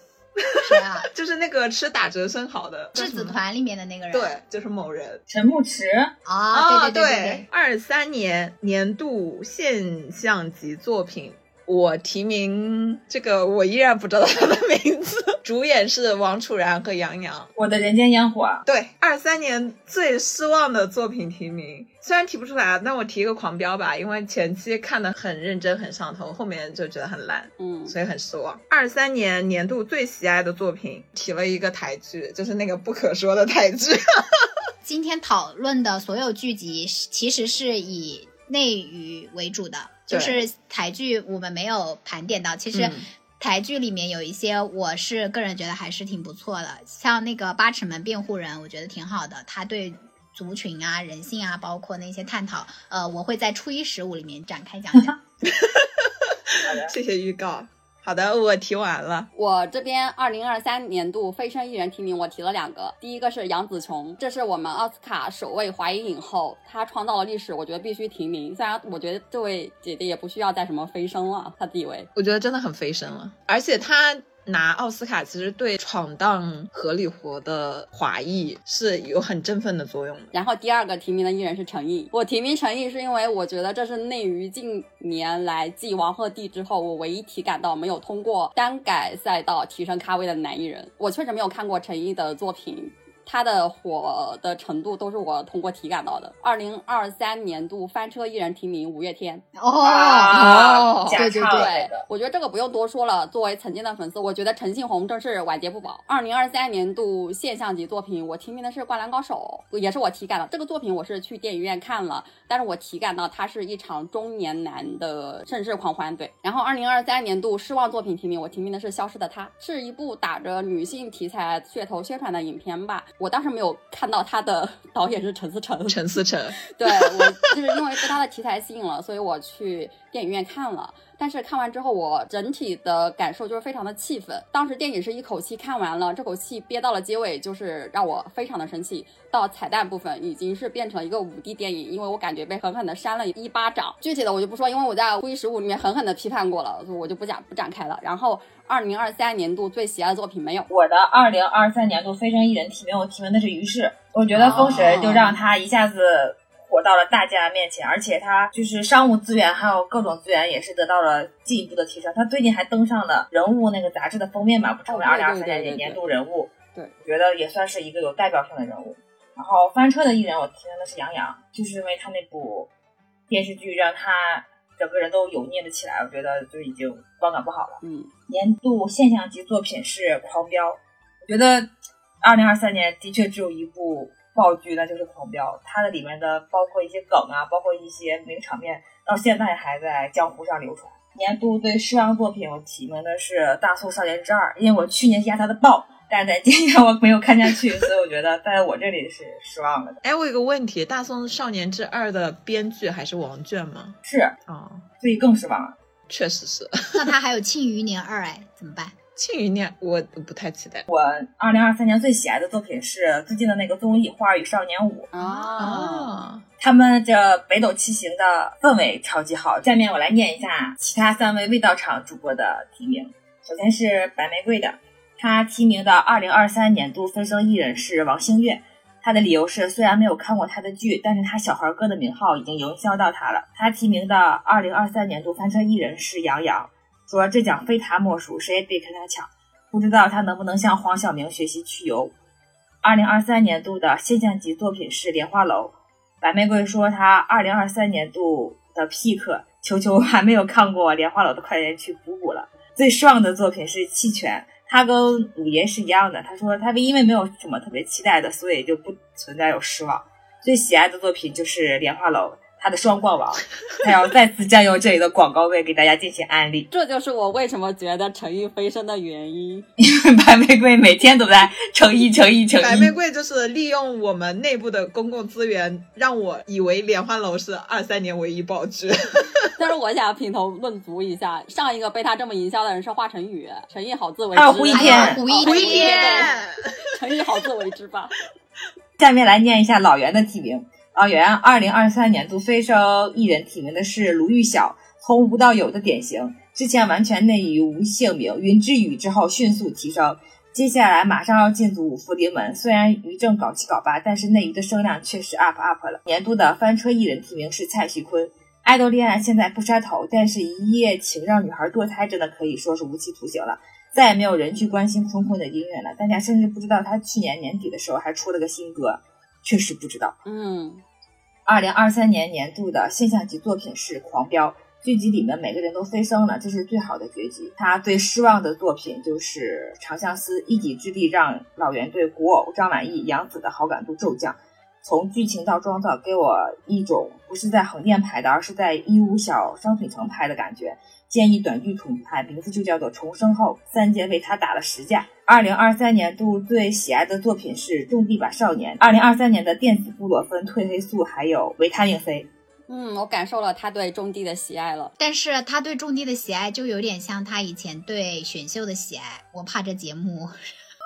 S3: 谁啊？*laughs*
S6: 就是那个吃打折生蚝的
S3: 质子团里面的那个人。
S6: 对，就是某人。
S1: 陈牧驰
S3: 啊，对
S6: 对
S3: 对对，
S6: 二三年年度现象级作品。我提名这个，我依然不知道他的名字。*laughs* 主演是王楚然和杨洋。
S1: 我的人间烟火。
S6: 对，二三年最失望的作品提名，虽然提不出来，但我提一个狂飙吧，因为前期看的很认真很上头，后面就觉得很烂，
S2: 嗯，
S6: 所以很失望。二三年年度最喜爱的作品，提了一个台剧，就是那个不可说的台剧。*laughs*
S3: 今天讨论的所有剧集，其实是以内娱为主的。就是台剧我们没有盘点到，其实台剧里面有一些我是个人觉得还是挺不错的，像那个八尺门辩护人，我觉得挺好的，他对族群啊、人性啊，包括那些探讨，呃，我会在初一十五里面展开讲讲。*laughs*
S6: 谢谢预告。好的，我提完了。
S2: 我这边二零二三年度飞升艺人提名，我提了两个。第一个是杨紫琼，这是我们奥斯卡首位华裔影后，她创造了历史，我觉得必须提名。虽然我觉得这位姐姐也不需要再什么飞升了，她地位，
S6: 我觉得真的很飞升了，而且她。拿奥斯卡其实对闯荡合理活的华裔是有很振奋的作用的。
S2: 然后第二个提名的艺人是陈毅，我提名陈毅是因为我觉得这是内娱近年来继王鹤棣之后，我唯一体感到没有通过单改赛道提升咖位的男艺人。我确实没有看过陈毅的作品。他的火的程度都是我通过体感到的。二零二三年度翻车艺人提名五月天
S3: 哦，对对
S2: 对，我觉得这个不用多说了。作为曾经的粉丝，我觉得陈信宏真是晚节不保。二零二三年度现象级作品，我提名的是《灌篮高手》，也是我体感的。这个作品我是去电影院看了，但是我体感到它是一场中年男的盛世狂欢。对，然后二零二三年度失望作品提名，我提名的是《消失的她》，是一部打着女性题材噱头宣传的影片吧。我当时没有看到他的 *laughs* 导演是陈思诚，
S6: 陈思诚，
S2: 对我就是因为被他的题材吸引了，所以我去电影院看了。但是看完之后，我整体的感受就是非常的气愤。当时电影是一口气看完了，这口气憋到了结尾，就是让我非常的生气。到彩蛋部分已经是变成一个五 D 电影，因为我感觉被狠狠的扇了一巴掌。具体的我就不说，因为我在初一十五里面狠狠的批判过了，我就不讲不展开了。然后二零二三年度最喜爱的作品没有，
S1: 我的二零二三年度飞升艺人提名，我提名的是于适。我觉得封神就让他一下子。火到了大家面前，而且他就是商务资源还有各种资源也是得到了进一步的提升。他最近还登上了人物那个杂志的封面嘛，不成为二零二三年年度人物。
S2: 对，
S1: 我觉得也算是一个有代表性的人物。然后翻车的艺人，我提名的是杨洋，就是因为他那部电视剧让他整个人都油腻了起来，我觉得就已经观感不好了。
S2: 嗯，
S1: 年度现象级作品是《狂飙》，我觉得二零二三年的确只有一部。爆剧那就是《狂飙》，它的里面的包括一些梗啊，包括一些名场面，到现在还在江湖上流传。年度最失望作品，我提名的是《大宋少年之二》，因为我去年压它的爆，但是在今年我没有看下去，所以我觉得在我这里是失望了的。*laughs*
S6: 哎，我有个问题，《大宋少年之二》的编剧还是王倦吗？
S1: 是
S6: 哦，
S1: 所以更失望了。
S6: 确实是。
S3: 那他还有《庆余年二》哎，怎么办？
S6: 庆余年我不太期待。
S1: 我二零二三年最喜爱的作品是最近的那个综艺《花儿与少年五》
S2: 啊，
S1: 他们这北斗七星的氛围超级好。下面我来念一下其他三位未到场主播的提名。首先是白玫瑰的，他提名的二零二三年度飞升艺人是王星越，他的理由是虽然没有看过他的剧，但是他小孩哥的名号已经营销到他了。他提名的二零二三年度翻车艺人是杨洋。说这奖非他莫属，谁也别跟他抢。不知道他能不能向黄晓明学习去游。二零二三年度的现象级作品是《莲花楼》。白玫瑰说他二零二三年度的 pick，球球还没有看过《莲花楼》的，快点去补补了。最失望的作品是《弃权》，他跟五爷是一样的。他说他因为没有什么特别期待的，所以就不存在有失望。最喜爱的作品就是《莲花楼》。他的双冠王，*laughs* 他要再次占用这里的广告位，给大家进行安利。
S2: 这就是我为什么觉得诚意飞升的原因。
S1: 因 *laughs* 为白玫瑰每天都在诚意诚意诚意。
S6: 白玫瑰就是利用我们内部的公共资源，让我以为莲花楼是二三年唯一爆剧。*laughs*
S2: 但是我想品头论足一下，上一个被他这么营销的人是华晨宇，诚意好自为之。
S1: 还有胡一天，
S3: 胡一天，
S2: 诚意好自为之吧。
S1: 下面来念一下老袁的提名。老袁二零二三年度飞升艺人提名的是卢昱晓，从无到有的典型，之前完全内娱无姓名，云之羽之后迅速提升，接下来马上要进组五福临门。虽然于正搞七搞八，但是内娱的声量确实 up up 了。年度的翻车艺人提名是蔡徐坤，爱豆恋爱现在不杀头，但是一夜情让女孩堕胎真的可以说是无期徒刑了，再也没有人去关心坤坤的音乐了，大家甚至不知道他去年年底的时候还出了个新歌。确实不知道。
S2: 嗯，
S1: 二零二三年年度的现象级作品是《狂飙》，剧集里面每个人都飞升了，这是最好的结局。他最失望的作品就是《长相思》，一己之力让老袁对古偶张晚意、杨紫的好感度骤降。从剧情到妆造，给我一种不是在横店拍的，而是在义乌小商品城拍的感觉。建议短剧重拍，名字就叫做《重生后》。三姐为他打了十架。二零二三年度最喜爱的作品是《种地吧少年》。二零二三年的电子布洛芬、褪黑素还有维他命 C。
S2: 嗯，我感受了他对种地的喜爱了。
S3: 但是他对种地的喜爱就有点像他以前对选秀的喜爱。我怕这节目。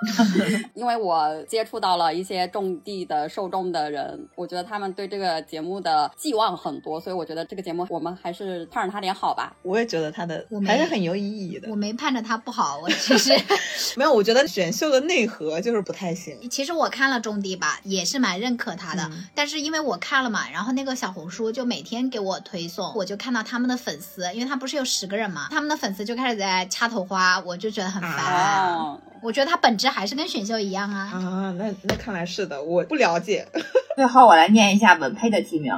S3: *laughs*
S2: 因为我接触到了一些种地的受众的人，我觉得他们对这个节目的寄望很多，所以我觉得这个节目我们还是盼着他点好吧。
S6: 我也觉得他的还是很有意义的。
S3: 我没盼着他不好，我其实 *laughs*
S6: 没有。我觉得选秀的内核就是不太行。
S3: 其实我看了种地吧，也是蛮认可他的，但是因为我看了嘛，然后那个小红书就每天给我推送，我就看到他们的粉丝，因为他不是有十个人嘛，他们的粉丝就开始在掐头花，我就觉得很烦。我觉得他本质还是跟选秀一样啊
S6: 啊，那那看来是的，我不了解。*laughs*
S1: 最后我来念一下文佩的提名，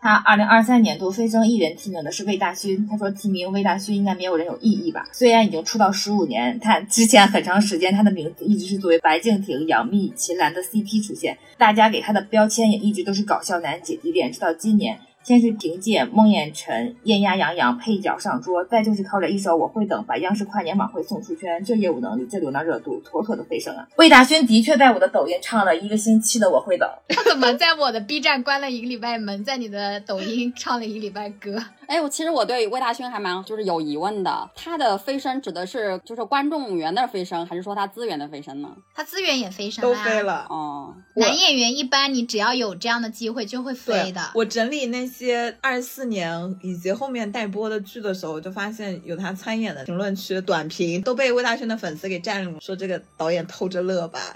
S1: 他二零二三年度飞升艺人提名的是魏大勋。他说提名魏大勋应该没有人有异议吧？虽然已经出道十五年，他之前很长时间他的名字一直是作为白敬亭、杨幂、秦岚的 CP 出现，大家给他的标签也一直都是搞笑男姐弟恋，直到今年。先是凭借孟宴臣、艳压杨洋配角上桌，再就是靠着一首《我会等》把央视跨年晚会送出圈，这业务能力，这流量热度，妥妥的飞升啊！魏大勋的确在我的抖音唱了一个星期的《我会等》，
S3: 他怎么在我的 B 站关了一个礼拜门，在你的抖音唱了一个礼拜歌？
S2: 哎，我其实我对魏大勋还蛮就是有疑问的，他的飞升指的是就是观众缘的飞升，还是说他资源的飞升呢？
S3: 他资源也飞升，
S6: 都飞了
S2: 哦。
S3: 男演员一般你只要有这样的机会就会飞的。
S6: 我整理那些二四年以及后面待播的剧的时候，就发现有他参演的评论区短评都被魏大勋的粉丝给占领，说这个导演偷着乐吧。*laughs*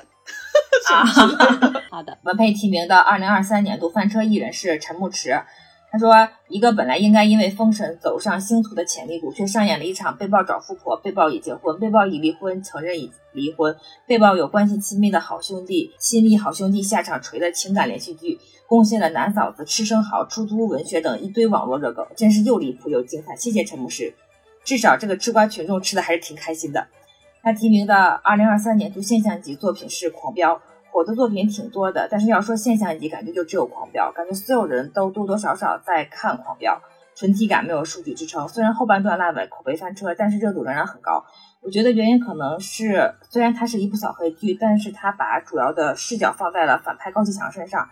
S6: *laughs*
S2: 好的，
S1: 文佩提名的二零二三年度翻车艺人是陈牧驰。他说：“一个本来应该因为封神走上星途的潜力股，却上演了一场被曝找富婆、被曝已结婚、被曝已离婚、承认已离婚、被曝有关系亲密的好兄弟、亲密好兄弟下场锤的情感连续剧，贡献了男嫂子、吃生蚝、出租文学等一堆网络热梗，真是又离谱又精彩。谢谢陈牧师，至少这个吃瓜群众吃的还是挺开心的。他提名的二零二三年度现象级作品是《狂飙》。”火的作品挺多的，但是要说现象级，感觉就只有《狂飙》，感觉所有人都多多少少在看《狂飙》，纯体感没有数据支撑。虽然后半段烂尾，口碑翻车，但是热度仍然很高。我觉得原因可能是，虽然它是一部扫黑剧，但是它把主要的视角放在了反派高启强身上。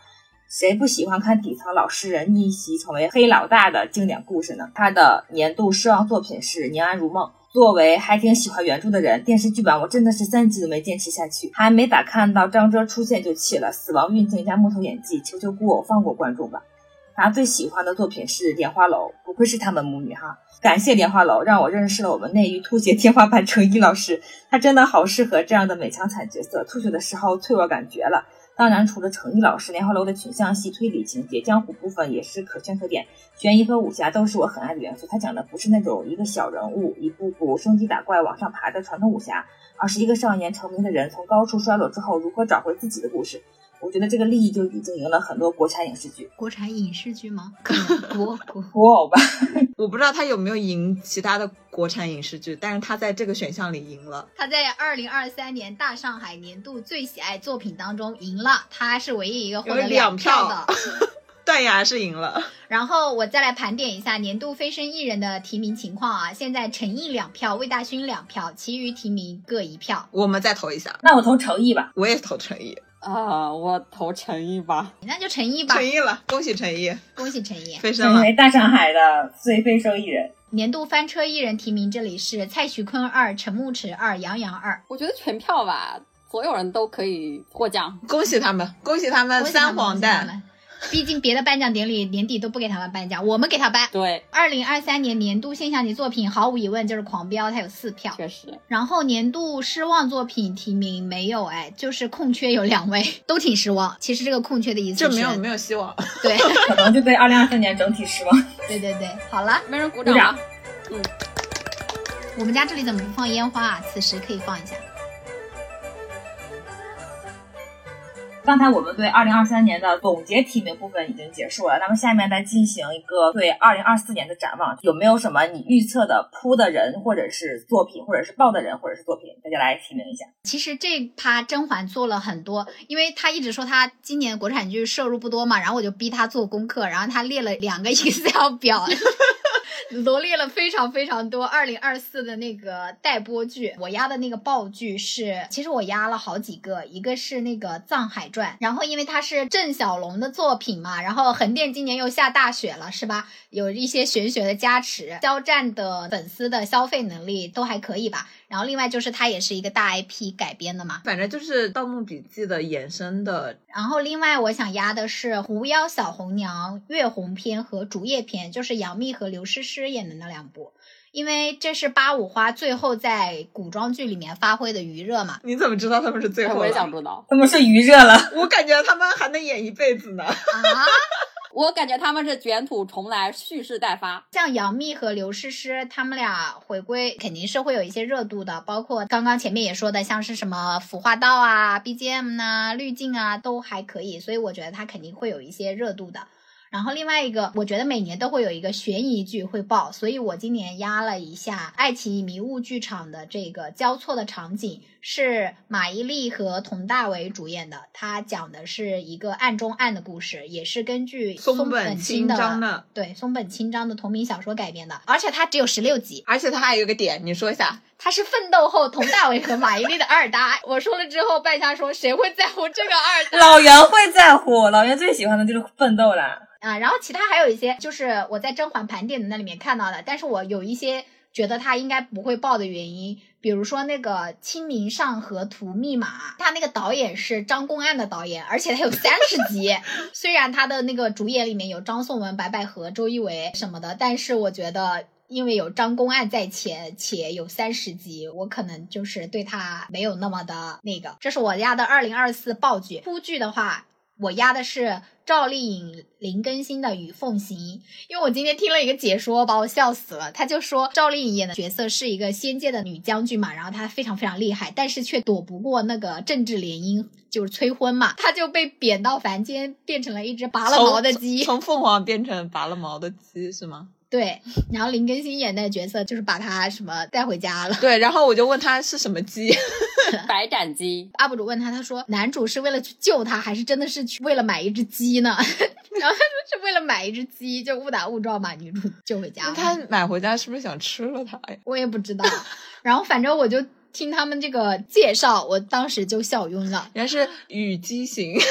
S1: 谁不喜欢看底层老实人逆袭成为黑老大的经典故事呢？他的年度失望作品是《宁安如梦》。作为还挺喜欢原著的人，电视剧版我真的是三集都没坚持下去，还没咋看到张哲出现就气了。死亡运镜加木头演技，求求古偶放过观众吧。他最喜欢的作品是《莲花楼》，不愧是他们母女哈。感谢《莲花楼》，让我认识了我们内娱吐血天花板程一老师，他真的好适合这样的美强惨角色，吐血的时候脆弱感绝了。当然，除了程毅老师，《莲花楼》的群像戏、推理情节、江湖部分也是可圈可点，悬疑和武侠都是我很爱的元素。他讲的不是那种一个小人物一步步升级打怪往上爬的传统武侠，而是一个少年成名的人从高处摔落之后如何找回自己的故事。我觉得这个利益就已经赢了很多国产影视剧。
S3: 国产影视剧吗？国国
S1: 国偶吧。*laughs*
S6: 我不知道他有没有赢其他的国产影视剧，但是他在这个选项里赢了。
S3: 他在二零二三年大上海年度最喜爱作品当中赢了，他是唯一一个获得
S6: 两
S3: 票的。*laughs*
S6: 断崖是赢了。*laughs*
S3: 然后我再来盘点一下年度飞升艺人的提名情况啊，现在陈毅两票，魏大勋两票，其余提名各一票。
S6: 我们再投一下，
S1: 那我投诚毅吧。
S6: 我也投陈毅，
S2: 啊，我投陈毅吧。
S3: 那就陈毅吧，
S6: 陈毅了，恭喜陈毅
S3: 恭喜陈毅。
S6: 飞升了。
S1: 成为大上海的最飞升艺人。
S3: 年度翻车艺人提名这里是蔡徐坤二、陈牧驰二、杨洋二。
S2: 我觉得全票吧，所有人都可以获奖。
S6: 恭喜他们，恭喜他们
S3: 恭喜他们
S6: 三黄蛋。
S3: 毕竟别的颁奖典礼年底都不给他们颁奖，我们给他颁。
S2: 对，
S3: 二零二三年年度现象级作品，毫无疑问就是《狂飙》，它有四票。
S2: 确实。
S3: 然后年度失望作品提名没有，哎，就是空缺有两位，*laughs* 都挺失望。其实这个空缺的意思
S6: 就是没有没有希望。
S3: 对 *laughs*
S1: 可能就对二零二三年整体失望。
S3: 对对对，好了，
S2: 没人鼓
S1: 鼓掌
S2: 嗯？
S3: 我们家这里怎么不放烟花啊？此时可以放一下。
S1: 刚才我们对二零二三年的总结提名部分已经结束了，那么下面再进行一个对二零二四年的展望，有没有什么你预测的扑的人，或者是作品，或者是爆的人，或者是作品，大家来提名一下。
S3: 其实这趴甄嬛做了很多，因为她一直说她今年国产剧摄入不多嘛，然后我就逼她做功课，然后她列了两个 *laughs* Excel 表。*laughs* 罗列了非常非常多二零二四的那个待播剧，我压的那个爆剧是，其实我压了好几个，一个是那个《藏海传》，然后因为它是郑晓龙的作品嘛，然后横店今年又下大雪了，是吧？有一些玄学的加持，肖战的粉丝的消费能力都还可以吧。然后另外就是它也是一个大 IP 改编的嘛，
S6: 反正就是《盗墓笔记》的衍生的。
S3: 然后另外我想压的是《狐妖小红娘》月红篇和竹叶篇，就是杨幂和刘诗诗演的那两部。因为这是八五花最后在古装剧里面发挥的余热嘛。
S6: 你怎么知道他们是最后？
S2: 我也想知道。
S1: 他们是余热了，
S6: 我感觉他们还能演一辈子呢。
S3: 啊，
S2: 我感觉他们是卷土重来，蓄势待发。
S3: 像杨幂和刘诗诗他们俩回归，肯定是会有一些热度的。包括刚刚前面也说的，像是什么服化道啊、BGM 呐、滤镜啊，都还可以。所以我觉得它肯定会有一些热度的。然后另外一个，我觉得每年都会有一个悬疑剧会爆，所以我今年压了一下爱奇艺迷雾剧场的这个交错的场景，是马伊琍和佟大为主演的，它讲的是一个案中案的故事，也是根据
S6: 松
S3: 本
S6: 清张的
S3: 对松本清张的同名小说改编的，而且它只有十六集，
S6: 而且它还有一个点，你说一下。
S3: 它是奋斗后佟大为和马伊琍的二搭。我说了之后，半夏说谁会在乎这个二搭？
S1: 老袁会在乎，老袁最喜欢的就是奋斗了。
S3: 啊，然后其他还有一些，就是我在甄嬛盘点的那里面看到的，但是我有一些觉得他应该不会爆的原因，比如说那个《清明上河图密码》，它那个导演是张公案的导演，而且他有三十集。*laughs* 虽然他的那个主演里面有张颂文、白百合、周一围什么的，但是我觉得。因为有张公案在前，且有三十集，我可能就是对他没有那么的那个。这是我家的二零二四爆剧。出剧的话，我压的是赵丽颖、林更新的《与凤行》，因为我今天听了一个解说，把我笑死了。他就说赵丽颖演的角色是一个仙界的女将军嘛，然后她非常非常厉害，但是却躲不过那个政治联姻，就是催婚嘛，她就被贬到凡间，变成了一只拔了毛的鸡，
S6: 从凤凰变成拔了毛的鸡是吗？
S3: 对，然后林更新演的角色就是把他什么带回家了。
S6: 对，然后我就问他是什么鸡，
S2: 白斩鸡。*laughs*
S3: UP 主问他，他说男主是为了去救他，还是真的是去为了买一只鸡呢？*laughs* 然后他说是为了买一只鸡，就误打误撞把女主救回家
S6: 他买回家是不是想吃了它呀？
S3: 我也不知道。然后反正我就听他们这个介绍，我当时就笑晕了。
S6: 原来是雨鸡型。*laughs*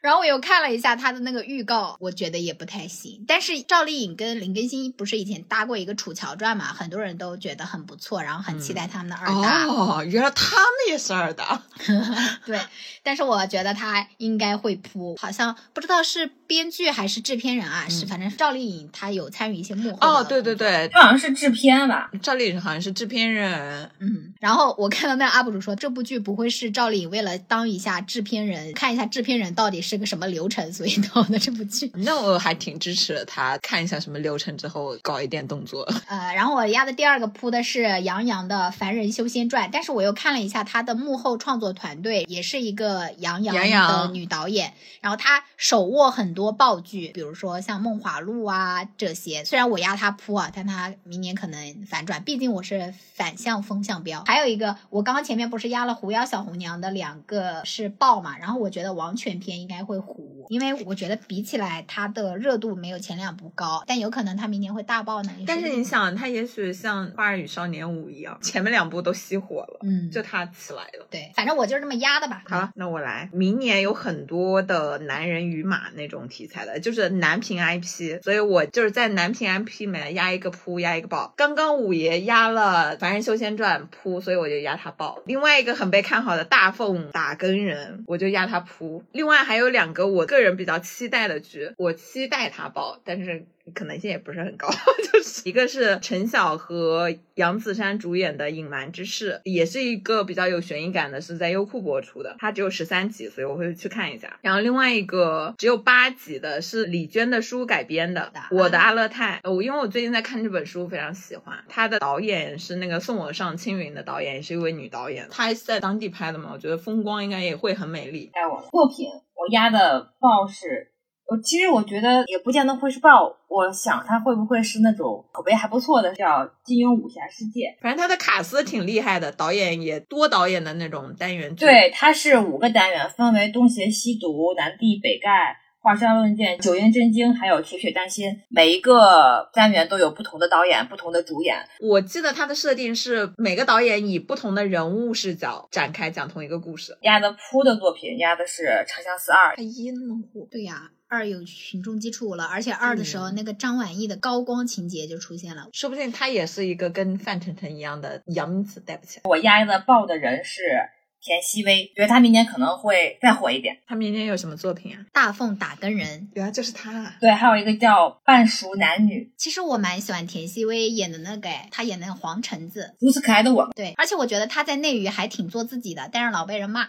S3: 然后我又看了一下他的那个预告，我觉得也不太行。但是赵丽颖跟林更新不是以前搭过一个《楚乔传》嘛，很多人都觉得很不错，然后很期待他们的二搭。
S6: 哦，原来他们也是二搭。*laughs*
S3: 对，但是我觉得他应该会扑，好像不知道是编剧还是制片人啊，是反正赵丽颖她有参与一些幕后。
S6: 哦，对对，对，
S1: 他好像是制片吧？
S6: 赵丽颖好像是制片人。
S3: 嗯。然后我看到那 UP 主说，这部剧不会是赵丽颖为了当一下制片人，看一下制片人到底是个什么流程，所以导的这部剧。
S6: 那我还挺支持他看一下什么流程之后搞一点动作。
S3: 呃，然后我压的第二个铺的是杨洋的《凡人修仙传》，但是我又看了一下他的幕后创作团队，也是一个杨洋
S6: 杨
S3: 的女导演，然后她手握很多爆剧，比如说像《梦华录》啊这些。虽然我压他铺啊，但他明年可能反转，毕竟我是反向风向标。还有一个，我刚刚前面不是压了《狐妖小红娘》的两个是爆嘛，然后我觉得王全篇应该该会糊，因为我觉得比起来它的热度没有前两部高，但有可能它明年会大爆呢。
S6: 但是你想，它也许像《花儿与少年五》一样，前面两部都熄火了，
S3: 嗯，
S6: 就它起来了。
S3: 对，反正我就是这么压的吧。
S6: 好了，那我来。明年有很多的男人与马那种题材的，就是男频 IP，所以我就是在男频 IP 里面压一个扑，压一个爆。刚刚五爷压了《凡人修仙传》扑，所以我就压他爆。另外一个很被看好的大凤打更人，我就压他扑。另外还有两个我个人比较期待的剧，我期待他爆，但是。可能性也不是很高，*laughs* 就是一个是陈晓和杨子姗主演的《隐瞒之事》，也是一个比较有悬疑感的，是在优酷播出的，它只有十三集，所以我会去看一下。然后另外一个只有八集的是李娟的书改编的《我的阿勒泰》，我因为我最近在看这本书，非常喜欢。它的导演是那个《送我上青云》的导演，也是一位女导演，她是在当地拍的嘛，我觉得风光应该也会很美丽。
S1: 该我作品，我压的报是。我其实我觉得也不见得会是爆，我想它会不会是那种口碑还不错的，叫《金庸武侠世界》。
S6: 反正它的卡司挺厉害的，导演也多导演的那种单元剧。
S1: 对，它是五个单元，分为东邪西毒、南帝北丐、华山论剑、九阴真经，还有铁血丹心。每一个单元都有不同的导演、不同的主演。
S6: 我记得它的设定是每个导演以不同的人物视角展开讲同一个故事。
S1: 压的扑的作品压的是《长相思二》。
S6: 他阴了
S3: 对呀。二有群众基础了，而且二的时候那个张晚意的高光情节就出现了，
S6: 说不定他也是一个跟范丞丞一样的杨紫带不起来。
S1: 我压的爆的人是。田曦薇，觉得她明年可能会再火一点。
S6: 她明年有什么作品啊？
S3: 大奉打更人，
S6: 原来就是他。
S1: 对，还有一个叫半熟男女。
S3: 其实我蛮喜欢田曦薇演的那个，她演那个黄橙子，
S1: 如此可爱的我。
S3: 对，而且我觉得她在内娱还挺做自己的，但是老被人骂。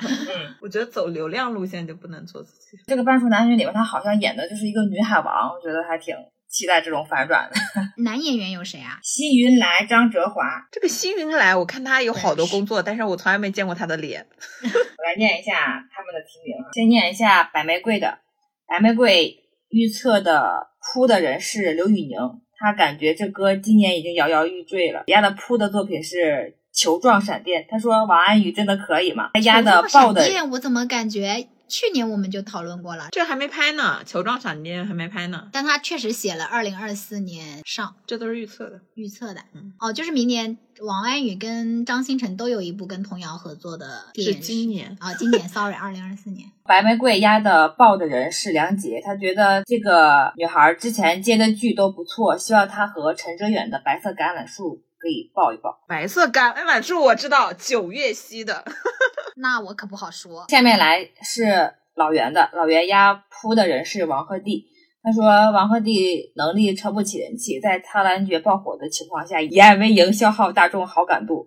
S3: *laughs*
S6: 我觉得走流量路线就不能做自己。
S1: 这个半熟男女里面，她好像演的就是一个女海王，我觉得还挺。期待这种反转的 *laughs*
S3: 男演员有谁啊？
S1: 辛云来、张哲华。
S6: 这个辛云来，我看他有好多工作，但是我从来没见过他的脸。*laughs*
S1: 我来念一下他们的提名，先念一下白玫瑰的。白玫瑰预测的扑的人是刘宇宁，他感觉这歌今年已经摇摇欲坠了。压的扑的作品是《球状闪电》，他说王安宇真的可以吗？他压的爆的，
S3: 我怎么感觉？去年我们就讨论过了，
S6: 这还没拍呢，球状闪电还没拍呢。
S3: 但他确实写了二零二四年上，
S6: 这都是预测的，
S3: 预测的。哦，就是明年王安宇跟张新成都有一部跟童谣合作的电
S6: 影。是今年
S3: 啊，今年，sorry，二零二四年。*laughs*
S1: 白玫瑰压的爆的人是梁洁，他觉得这个女孩之前接的剧都不错，希望她和陈哲远的《白色橄榄树》可以抱一抱。
S6: 白色橄榄树我知道，九月溪的。*laughs*
S3: 那我可不好说。
S1: 下面来是老袁的，老袁压扑的人是王鹤棣。他说王鹤棣能力撑不起人气，在《苍兰诀》爆火的情况下，以爱为营，消耗大众好感度。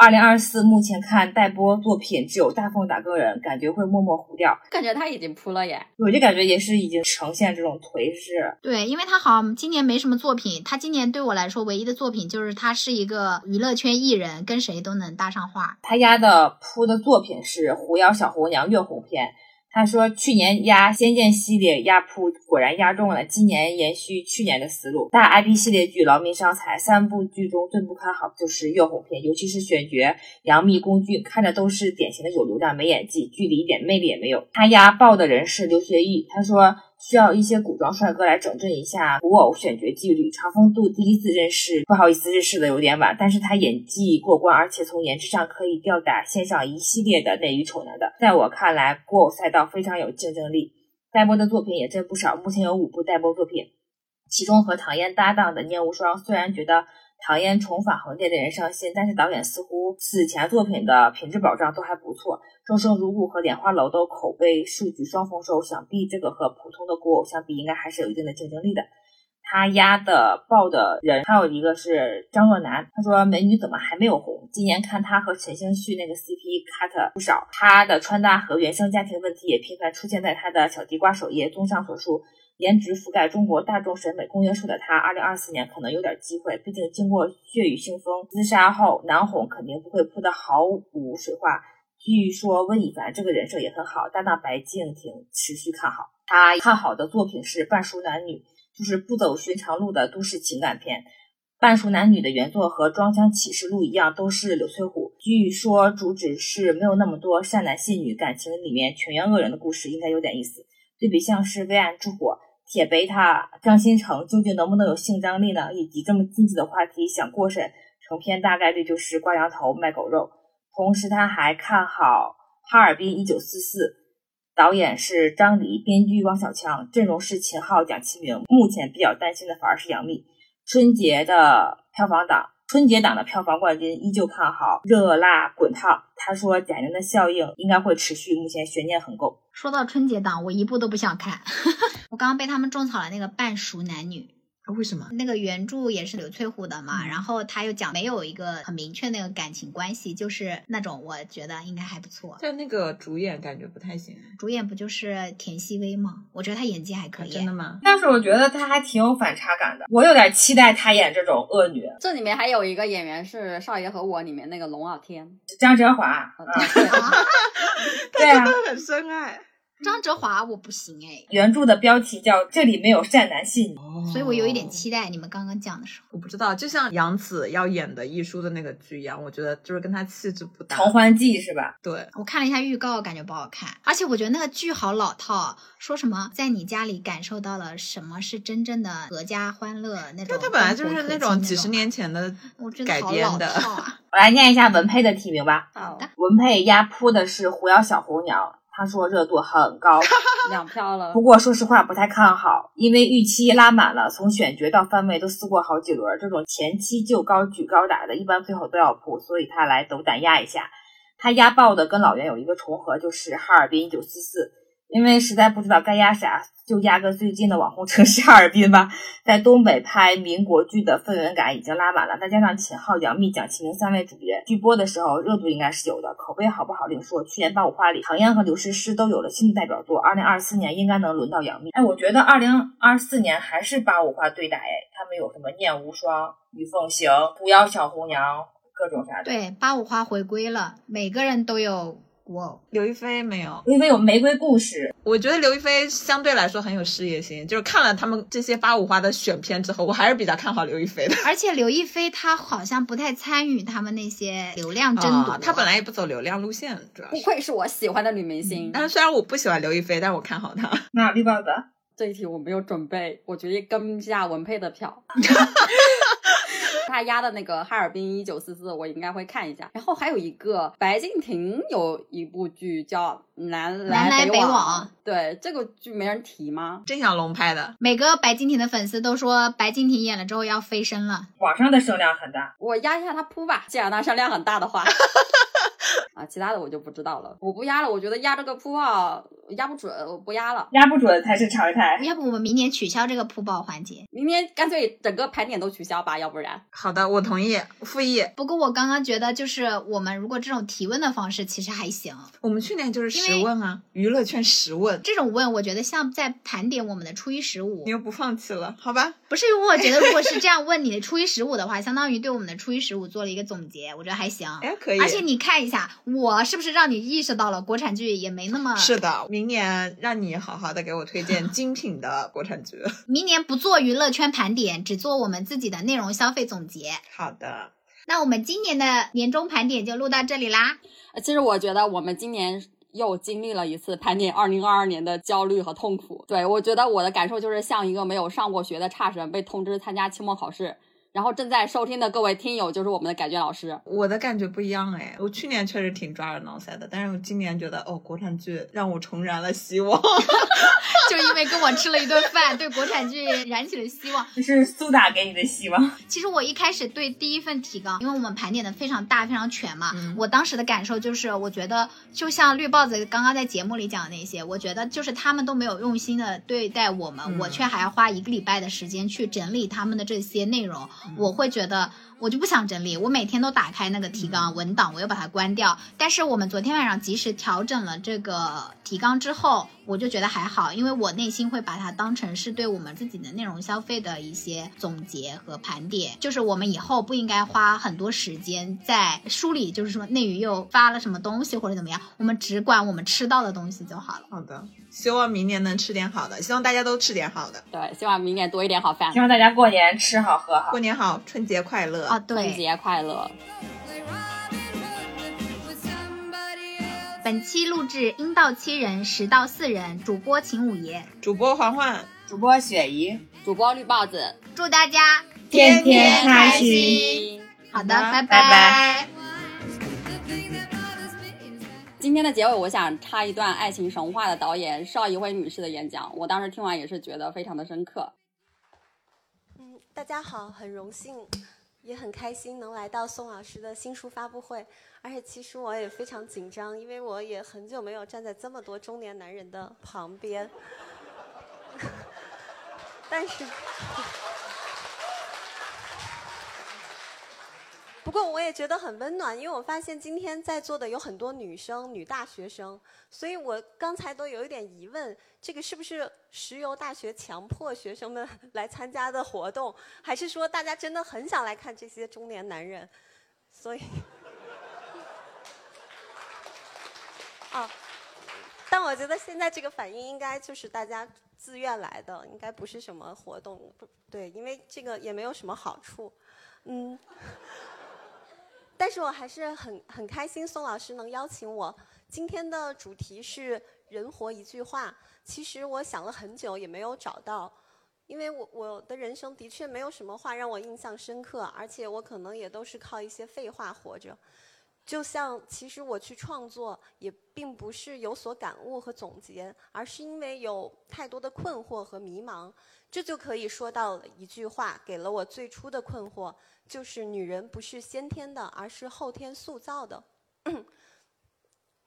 S1: 二零二四目前看待播作品只有大奉打更人，感觉会默默糊掉。
S2: 感觉他已经扑了耶，
S1: 我就感觉也是已经呈现这种颓势。
S3: 对，因为他好像今年没什么作品，他今年对我来说唯一的作品就是他是一个娱乐圈艺人，跟谁都能搭上话。
S1: 他压的扑的作品是《狐妖小红娘月红篇》。他说，去年压《仙剑》系列压铺果然压中了，今年延续去年的思路，大 IP 系列剧劳民伤财。三部剧中最不看好就是月红篇，尤其是选角杨幂、龚俊，看着都是典型的有流量没演技，剧里一点魅力也没有。他压爆的人是刘学义，他说。需要一些古装帅哥来整顿一下古偶选角纪律。长风渡第一次认识，不好意思，认识的有点晚，但是他演技过关，而且从颜值上可以吊打线上一系列的内娱丑男的。在我看来，古偶赛道非常有竞争力，代播的作品也真不少。目前有五部代播作品，其中和唐嫣搭档的《念无双》，虽然觉得。唐嫣重返横店的人上线，但是导演似乎此前作品的品质保障都还不错，《众生如故》和《莲花楼》都口碑数据双丰收，想必这个和普通的古偶相比，应该还是有一定的竞争力的。他压的爆的人还有一个是张若楠，他说美女怎么还没有红？今年看他和陈星旭那个 CP cut 不少，他的穿搭和原生家庭问题也频繁出现在他的小地瓜首页。综上所述。颜值覆盖中国大众审美公约数的他，二零二四年可能有点机会。毕竟经过《血雨腥风》自杀后，南红肯定不会扑得毫无水花。据说温以凡这个人设也很好，搭档白敬亭持续看好。他看好的作品是《半熟男女》，就是不走寻常路的都市情感片。《半熟男女》的原作和《装腔启示录》一样，都是柳翠虎。据说主旨是没有那么多善男信女，感情里面全员恶人的故事，应该有点意思。对比像是《微暗之火》、铁贝塔、张新成，究竟能不能有性张力呢？以及这么禁忌的话题想过审，成片大概率就是挂羊头卖狗肉。同时，他还看好《哈尔滨一九四四》，导演是张黎，编剧汪小强，阵容是秦昊、蒋奇明。目前比较担心的反而是杨幂。春节的票房档，春节档的票房冠军依旧看好《热辣滚烫》。他说，贾玲的效应应该会持续，目前悬念很够。
S3: 说到春节档，我一部都不想看，*laughs* 我刚刚被他们种草了那个《半熟男女》。
S6: 为什么？
S3: 那个原著也是刘翠虎的嘛，然后他又讲没有一个很明确那个感情关系，就是那种我觉得应该还不错。
S6: 但那个主演感觉不太行。
S3: 主演不就是田曦薇吗？我觉得她演技还可以。
S6: 真的吗？
S1: 但是我觉得她还挺有反差感的，我有点期待她演这种恶女。
S2: 这里面还有一个演员是《少爷和我》里面那个龙傲天，
S1: 江哲华。*laughs*
S6: 对啊，*laughs* 很深爱。
S3: 张哲华我不行哎，
S1: 原著的标题叫这里没有善男信女，
S3: 所以我有一点期待。你们刚刚讲的时候，
S6: 我不知道，就像杨紫要演的艺书的那个剧一样，我觉得就是跟她气质不搭。
S1: 狂欢记是吧？
S6: 对，
S3: 我看了一下预告，感觉不好看，而且我觉得那个剧好老套，说什么在你家里感受到了什么是真正的阖家欢乐那种。
S6: 它本来就是那种几十年前的改编的。*laughs*
S1: 我来念一下文佩的提名吧。
S3: 好的，
S1: 文佩压扑的是《狐妖小红娘》。他说热度很高，*laughs*
S2: 两票了。
S1: 不过说实话不太看好，因为预期拉满了，从选角到番位都撕过好几轮，这种前期就高举高打的，一般最后都要扑，所以他来斗胆压一下。他压爆的跟老袁有一个重合，就是哈尔滨一九四四。因为实在不知道该压啥，就压个最近的网红城市哈尔滨吧。在东北拍民国剧的氛围感已经拉满了，再加上秦昊、杨幂、蒋奇明三位主角，剧播的时候热度应该是有的，口碑好不好另说。去年八五花里，唐嫣和刘诗诗都有了新的代表作，二零二四年应该能轮到杨幂。哎，我觉得二零二四年还是八五花对打哎，他们有什么《念无双》《与凤行》《狐妖小红娘》各种啥的。
S3: 对，八五花回归了，每个人都有。哇，
S6: 刘亦菲没有，
S1: 刘亦菲有《玫瑰故事》。
S6: 我觉得刘亦菲相对来说很有事业心，就是看了他们这些八五花的选片之后，我还是比较看好刘亦菲的。*laughs*
S3: 而且刘亦菲她好像不太参与他们那些流量争夺，
S6: 她本来也不走流量路线，主要
S2: 不愧是我喜欢的女明星。
S6: 但是虽然我不喜欢刘亦菲，但我看好她。*laughs*
S1: 那绿帽子
S2: 这一题我没有准备，我决定跟一下文佩的票。他压的那个哈尔滨一九四四，我应该会看一下。然后还有一个白敬亭有一部剧叫《南
S3: 来
S2: 北
S3: 往》，
S2: 对这个剧没人提吗？
S6: 郑晓龙拍的。
S3: 每个白敬亭的粉丝都说白敬亭演了之后要飞升了，
S1: 网上的声量很大。
S2: 我压一下他扑吧，既然他声量很大的话。*laughs* 啊，其他的我就不知道了。我不压了，我觉得压这个铺报压不准，我不压了。
S1: 压不准才是常态。
S3: 要不我们明年取消这个铺报环节？
S2: 明年干脆整个盘点都取消吧，要不然。
S6: 好的，我同意，复议。
S3: 不过我刚刚觉得，就是我们如果这种提问的方式其实还行。
S6: 我们去年就是十问啊，娱乐圈十问。
S3: 这种问，我觉得像在盘点我们的初一十五。
S6: 你又不放弃了，好吧？
S3: 不是，因为我觉得如果是这 *laughs* 样问你的初一十五的话，相当于对我们的初一十五做了一个总结，我觉得还行。
S6: 哎，可以。
S3: 而且你看一下，我是不是让。你意识到了国产剧也没那么
S6: 是的，明年让你好好的给我推荐 *laughs* 精品的国产剧。*laughs*
S3: 明年不做娱乐圈盘点，只做我们自己的内容消费总结。
S6: 好的，
S3: 那我们今年的年终盘点就录到这里啦。
S2: 其实我觉得我们今年又经历了一次盘点二零二二年的焦虑和痛苦。对我觉得我的感受就是像一个没有上过学的差生被通知参加期末考试。然后正在收听的各位听友就是我们的感觉老师，
S6: 我的感觉不一样哎，我去年确实挺抓耳挠腮的，但是我今年觉得哦，国产剧让我重燃了希望，*laughs*
S3: 就因为跟我吃了一顿饭，对国产剧燃起了希望。
S1: 这是苏打给你的希望。
S3: 其实我一开始对第一份提纲，因为我们盘点的非常大非常全嘛，我当时的感受就是，我觉得就像绿豹子刚刚在节目里讲的那些，我觉得就是他们都没有用心的对待我们，我却还要花一个礼拜的时间去整理他们的这些内容。我会觉得。我就不想整理，我每天都打开那个提纲文档，我又把它关掉。但是我们昨天晚上及时调整了这个提纲之后，我就觉得还好，因为我内心会把它当成是对我们自己的内容消费的一些总结和盘点。就是我们以后不应该花很多时间在梳理，就是说内娱又发了什么东西或者怎么样，我们只管我们吃到的东西就好了。
S6: 好的，希望明年能吃点好的，希望大家都吃点好的。
S2: 对，希望明年多一点好饭。
S1: 希望大家过年吃好喝好，
S6: 过年好，春节快乐。
S3: 啊，对，
S2: 春节快乐。
S3: 本期录制应到七人，实到四人，主播秦五爷，
S6: 主播环环，
S1: 主播雪姨，
S2: 主播绿帽子，
S3: 祝大家
S1: 天天开心。
S3: 好的，拜
S6: 拜拜。
S2: 今天的结尾，我想插一段《爱情神话》的导演邵艺辉女士的演讲，我当时听完也是觉得非常的深刻。
S7: 嗯，大家好，很荣幸，也很开心能来到宋老师的新书发布会，而且其实我也非常紧张，因为我也很久没有站在这么多中年男人的旁边，*laughs* 但是。不过我也觉得很温暖，因为我发现今天在座的有很多女生、女大学生，所以我刚才都有一点疑问：这个是不是石油大学强迫学生们 *laughs* 来参加的活动，还是说大家真的很想来看这些中年男人？所以，啊，但我觉得现在这个反应应该就是大家自愿来的，应该不是什么活动，不对，因为这个也没有什么好处，嗯。但是我还是很很开心，宋老师能邀请我。今天的主题是“人活一句话”。其实我想了很久，也没有找到，因为我我的人生的确没有什么话让我印象深刻，而且我可能也都是靠一些废话活着。就像其实我去创作，也并不是有所感悟和总结，而是因为有太多的困惑和迷茫。这就可以说到一句话，给了我最初的困惑。就是女人不是先天的，而是后天塑造的。*coughs*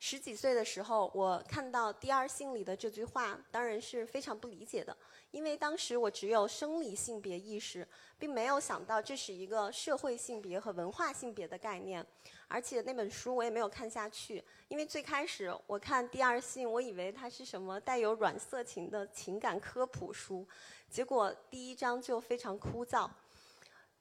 S7: 十几岁的时候，我看到《第二性》里的这句话，当然是非常不理解的，因为当时我只有生理性别意识，并没有想到这是一个社会性别和文化性别的概念。而且那本书我也没有看下去，因为最开始我看《第二性》，我以为它是什么带有软色情的情感科普书，结果第一章就非常枯燥。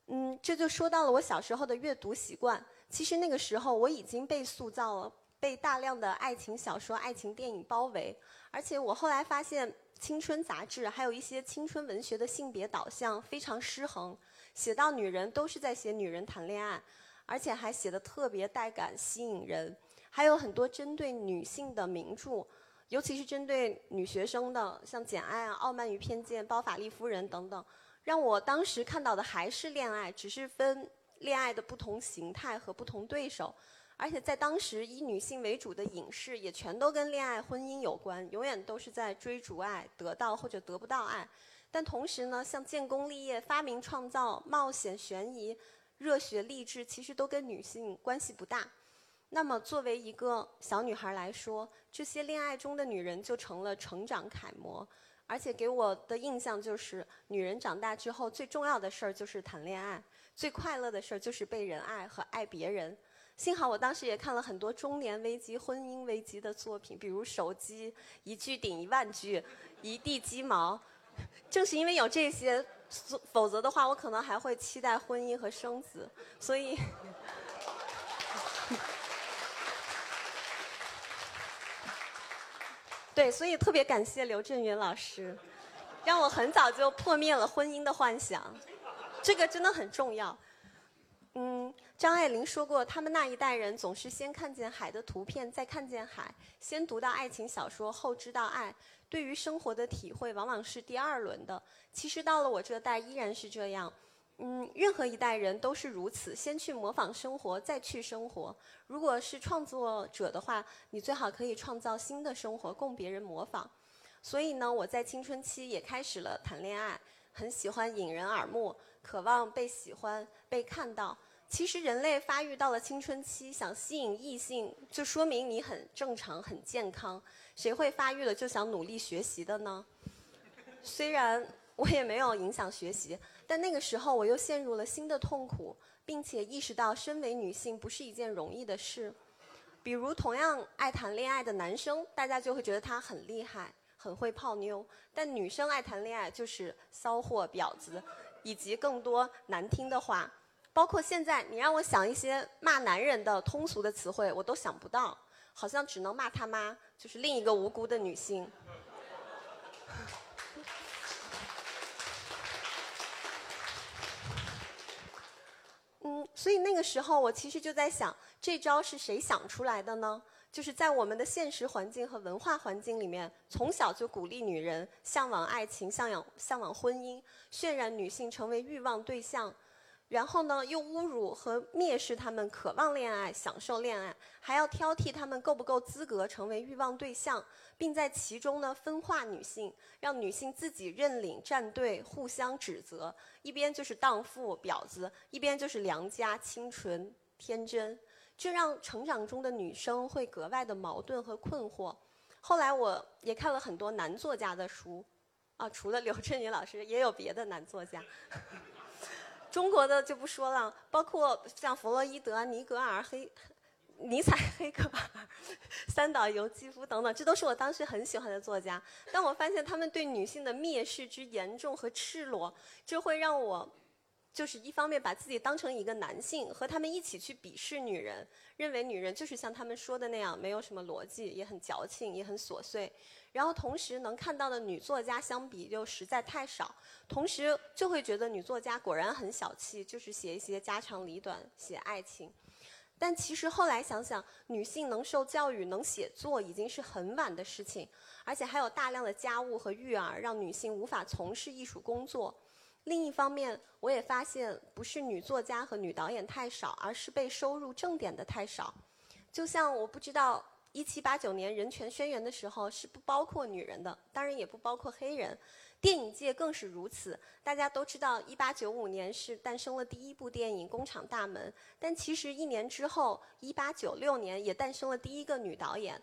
S7: 嗯，这就说到了我小时候的阅读习惯。其实那个时候我已经被塑造了，被大量的爱情小说、爱情电影包围。而且我后来发现，青春杂志还有一些青春文学的性别导向非常失衡，写到女人都是在写女人谈恋爱，而且还写的特别带感、吸引人。还有很多针对女性的名著，尤其是针对女学生的，像《简爱》啊、《傲慢与偏见》、《包法利夫人》等等。让我当时看到的还是恋爱，只是分恋爱的不同形态和不同对手，而且在当时以女性为主的影视也全都跟恋爱、婚姻有关，永远都是在追逐爱、得到或者得不到爱。但同时呢，像建功立业、发明创造、冒险悬疑、热血励志，其实都跟女性关系不大。那么作为一个小女孩来说，这些恋爱中的女人就成了成长楷模。而且给我的印象就是，女人长大之后最重要的事儿就是谈恋爱，最快乐的事儿就是被人爱和爱别人。幸好我当时也看了很多中年危机、婚姻危机的作品，比如《手机》，一句顶一万句，一地鸡毛。正是因为有这些，否则的话，我可能还会期待婚姻和生子。所以。对，所以特别感谢刘震云老师，让我很早就破灭了婚姻的幻想，这个真的很重要。嗯，张爱玲说过，他们那一代人总是先看见海的图片，再看见海；先读到爱情小说，后知道爱。对于生活的体会，往往是第二轮的。其实到了我这代，依然是这样。嗯，任何一代人都是如此，先去模仿生活，再去生活。如果是创作者的话，你最好可以创造新的生活供别人模仿。所以呢，我在青春期也开始了谈恋爱，很喜欢引人耳目，渴望被喜欢、被看到。其实人类发育到了青春期，想吸引异性，就说明你很正常、很健康。谁会发育了就想努力学习的呢？虽然我也没有影响学习。但那个时候，我又陷入了新的痛苦，并且意识到身为女性不是一件容易的事。比如，同样爱谈恋爱的男生，大家就会觉得他很厉害，很会泡妞；但女生爱谈恋爱就是骚货、婊子，以及更多难听的话。包括现在，你让我想一些骂男人的通俗的词汇，我都想不到，好像只能骂他妈，就是另一个无辜的女性。*laughs* 嗯，所以那个时候我其实就在想，这招是谁想出来的呢？就是在我们的现实环境和文化环境里面，从小就鼓励女人向往爱情、向往向往婚姻，渲染女性成为欲望对象。然后呢，又侮辱和蔑视他们渴望恋爱、享受恋爱，还要挑剔他们够不够资格成为欲望对象，并在其中呢分化女性，让女性自己认领站队，互相指责，一边就是荡妇婊子，一边就是良家清纯天真，这让成长中的女生会格外的矛盾和困惑。后来我也看了很多男作家的书，啊，除了刘震云老师，也有别的男作家。中国的就不说了，包括像弗洛伊德、尼格尔、黑、尼采、黑格尔、*laughs* 三岛由纪夫等等，这都是我当时很喜欢的作家。但我发现他们对女性的蔑视之严重和赤裸，这会让我，就是一方面把自己当成一个男性，和他们一起去鄙视女人，认为女人就是像他们说的那样，没有什么逻辑，也很矫情，也很琐碎。然后同时能看到的女作家相比又实在太少，同时就会觉得女作家果然很小气，就是写一些家长里短，写爱情。但其实后来想想，女性能受教育、能写作已经是很晚的事情，而且还有大量的家务和育儿让女性无法从事艺术工作。另一方面，我也发现不是女作家和女导演太少，而是被收入正点的太少。就像我不知道。一七八九年人权宣言的时候是不包括女人的，当然也不包括黑人。电影界更是如此。大家都知道，一八九五年是诞生了第一部电影《工厂大门》，但其实一年之后，一八九六年也诞生了第一个女导演，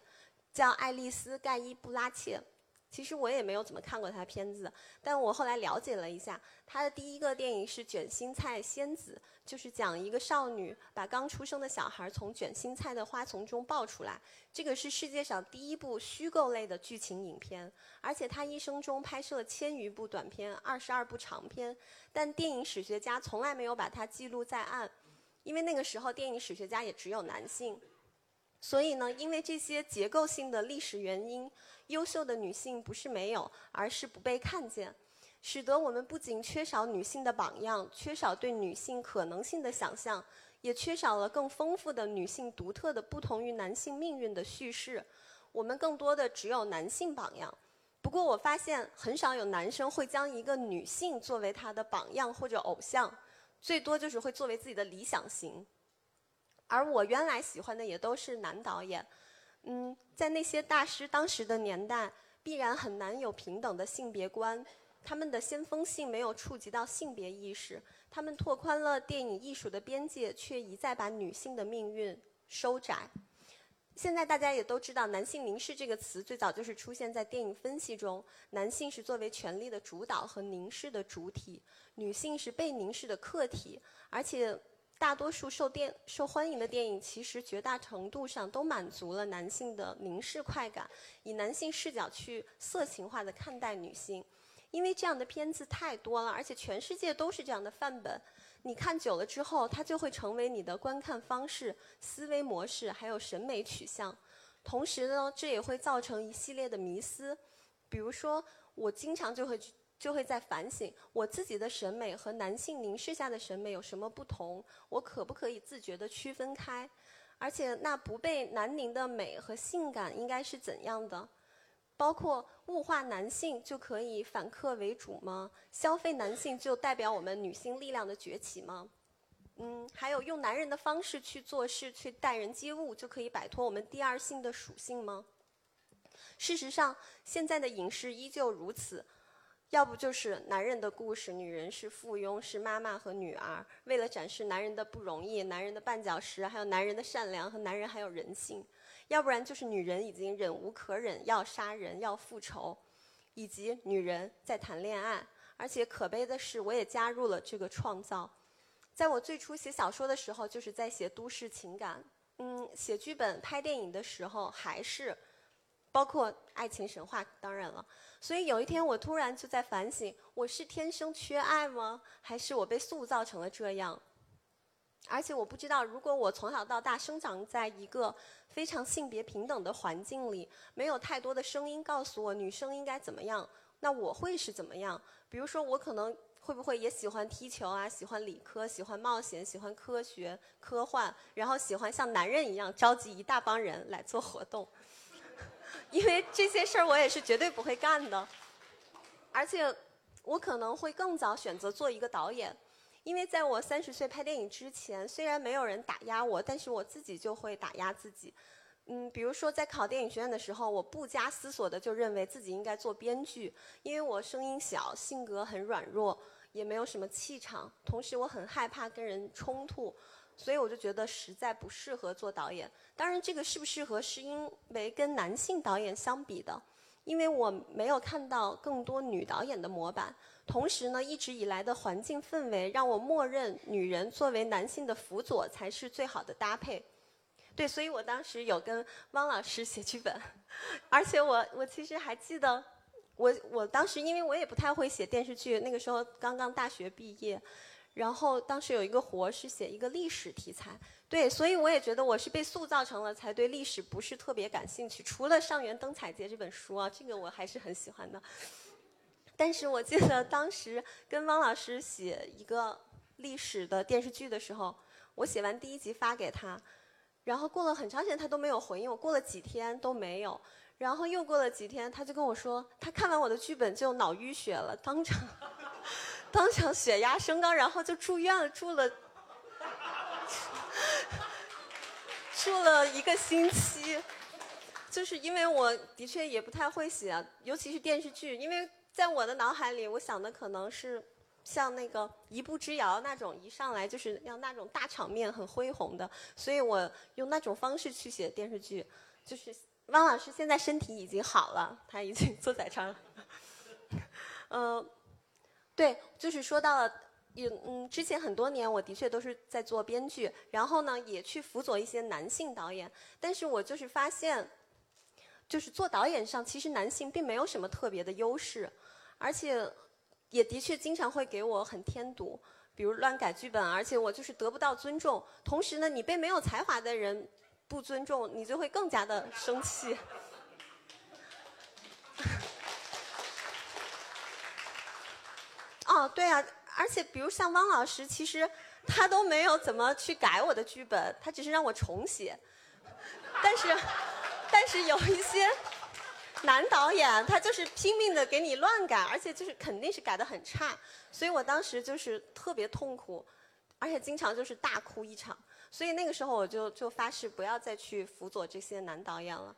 S7: 叫爱丽丝·盖伊·布拉切。其实我也没有怎么看过他的片子，但我后来了解了一下，他的第一个电影是《卷心菜仙子》，就是讲一个少女把刚出生的小孩从卷心菜的花丛中抱出来。这个是世界上第一部虚构类的剧情影片，而且他一生中拍摄了千余部短片、二十二部长片，但电影史学家从来没有把它记录在案，因为那个时候电影史学家也只有男性。所以呢，因为这些结构性的历史原因。优秀的女性不是没有，而是不被看见，使得我们不仅缺少女性的榜样，缺少对女性可能性的想象，也缺少了更丰富的女性独特的不同于男性命运的叙事。我们更多的只有男性榜样。不过我发现很少有男生会将一个女性作为他的榜样或者偶像，最多就是会作为自己的理想型。而我原来喜欢的也都是男导演。嗯，在那些大师当时的年代，必然很难有平等的性别观。他们的先锋性没有触及到性别意识，他们拓宽了电影艺术的边界，却一再把女性的命运收窄。现在大家也都知道，“男性凝视”这个词最早就是出现在电影分析中。男性是作为权力的主导和凝视的主体，女性是被凝视的客体，而且。大多数受电受欢迎的电影，其实绝大程度上都满足了男性的凝视快感，以男性视角去色情化的看待女性。因为这样的片子太多了，而且全世界都是这样的范本。你看久了之后，它就会成为你的观看方式、思维模式，还有审美取向。同时呢，这也会造成一系列的迷思。比如说，我经常就会。就会在反省我自己的审美和男性凝视下的审美有什么不同，我可不可以自觉地区分开？而且那不被男凝的美和性感应该是怎样的？包括物化男性就可以反客为主吗？消费男性就代表我们女性力量的崛起吗？嗯，还有用男人的方式去做事、去待人接物就可以摆脱我们第二性的属性吗？事实上，现在的影视依旧如此。要不就是男人的故事，女人是附庸，是妈妈和女儿。为了展示男人的不容易、男人的绊脚石，还有男人的善良和男人还有人性；要不然就是女人已经忍无可忍，要杀人、要复仇，以及女人在谈恋爱。而且可悲的是，我也加入了这个创造。在我最初写小说的时候，就是在写都市情感。嗯，写剧本、拍电影的时候，还是包括爱情神话，当然了。所以有一天，我突然就在反省：我是天生缺爱吗？还是我被塑造成了这样？而且我不知道，如果我从小到大生长在一个非常性别平等的环境里，没有太多的声音告诉我女生应该怎么样，那我会是怎么样？比如说，我可能会不会也喜欢踢球啊？喜欢理科，喜欢冒险，喜欢科学、科幻，然后喜欢像男人一样召集一大帮人来做活动？因为这些事儿我也是绝对不会干的，而且我可能会更早选择做一个导演，因为在我三十岁拍电影之前，虽然没有人打压我，但是我自己就会打压自己。嗯，比如说在考电影学院的时候，我不加思索的就认为自己应该做编剧，因为我声音小，性格很软弱，也没有什么气场，同时我很害怕跟人冲突，所以我就觉得实在不适合做导演。当然，这个适不适合是因为跟男性导演相比的，因为我没有看到更多女导演的模板，同时呢，一直以来的环境氛围让我默认女人作为男性的辅佐才是最好的搭配。对，所以我当时有跟汪老师写剧本，而且我我其实还记得，我我当时因为我也不太会写电视剧，那个时候刚刚大学毕业，然后当时有一个活是写一个历史题材，对，所以我也觉得我是被塑造成了才对历史不是特别感兴趣，除了《上元灯彩节》这本书啊，这个我还是很喜欢的。但是我记得当时跟汪老师写一个历史的电视剧的时候，我写完第一集发给他。然后过了很长时间，他都没有回应我。过了几天都没有，然后又过了几天，他就跟我说，他看完我的剧本就脑淤血了，当场，当场血压升高，然后就住院了，住了，住了一个星期。就是因为我的确也不太会写，尤其是电视剧，因为在我的脑海里，我想的可能是。像那个一步之遥那种，一上来就是要那种大场面、很恢宏的，所以我用那种方式去写电视剧。就是汪老师现在身体已经好了，他已经坐在这儿了。嗯，对，就是说到了，也嗯，之前很多年我的确都是在做编剧，然后呢也去辅佐一些男性导演，但是我就是发现，就是做导演上其实男性并没有什么特别的优势，而且。也的确经常会给我很添堵，比如乱改剧本，而且我就是得不到尊重。同时呢，你被没有才华的人不尊重，你就会更加的生气。哦，对啊，而且比如像汪老师，其实他都没有怎么去改我的剧本，他只是让我重写。但是，但是有一些。男导演他就是拼命的给你乱改，而且就是肯定是改的很差，所以我当时就是特别痛苦，而且经常就是大哭一场。所以那个时候我就就发誓不要再去辅佐这些男导演了。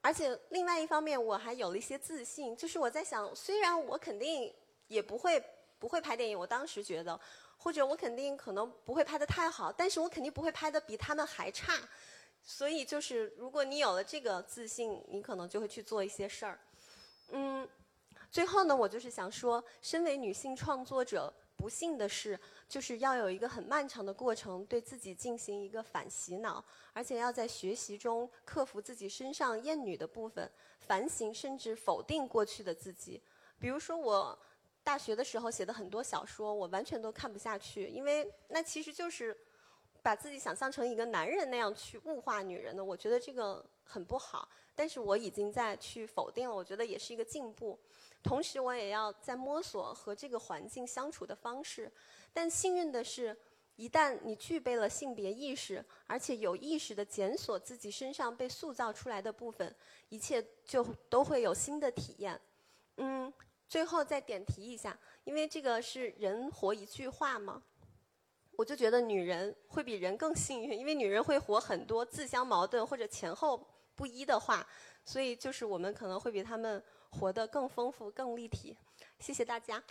S7: 而且另外一方面我还有了一些自信，就是我在想，虽然我肯定也不会不会拍电影，我当时觉得，或者我肯定可能不会拍的太好，但是我肯定不会拍的比他们还差。所以就是，如果你有了这个自信，你可能就会去做一些事儿。嗯，最后呢，我就是想说，身为女性创作者，不幸的是，就是要有一个很漫长的过程，对自己进行一个反洗脑，而且要在学习中克服自己身上厌女的部分，反省甚至否定过去的自己。比如说，我大学的时候写的很多小说，我完全都看不下去，因为那其实就是。把自己想象成一个男人那样去物化女人的，我觉得这个很不好。但是我已经在去否定了，我觉得也是一个进步。同时，我也要在摸索和这个环境相处的方式。但幸运的是，一旦你具备了性别意识，而且有意识的检索自己身上被塑造出来的部分，一切就都会有新的体验。嗯，最后再点题一下，因为这个是人活一句话嘛？我就觉得女人会比人更幸运，因为女人会活很多自相矛盾或者前后不一的话，所以就是我们可能会比他们活得更丰富、更立体。谢谢大家。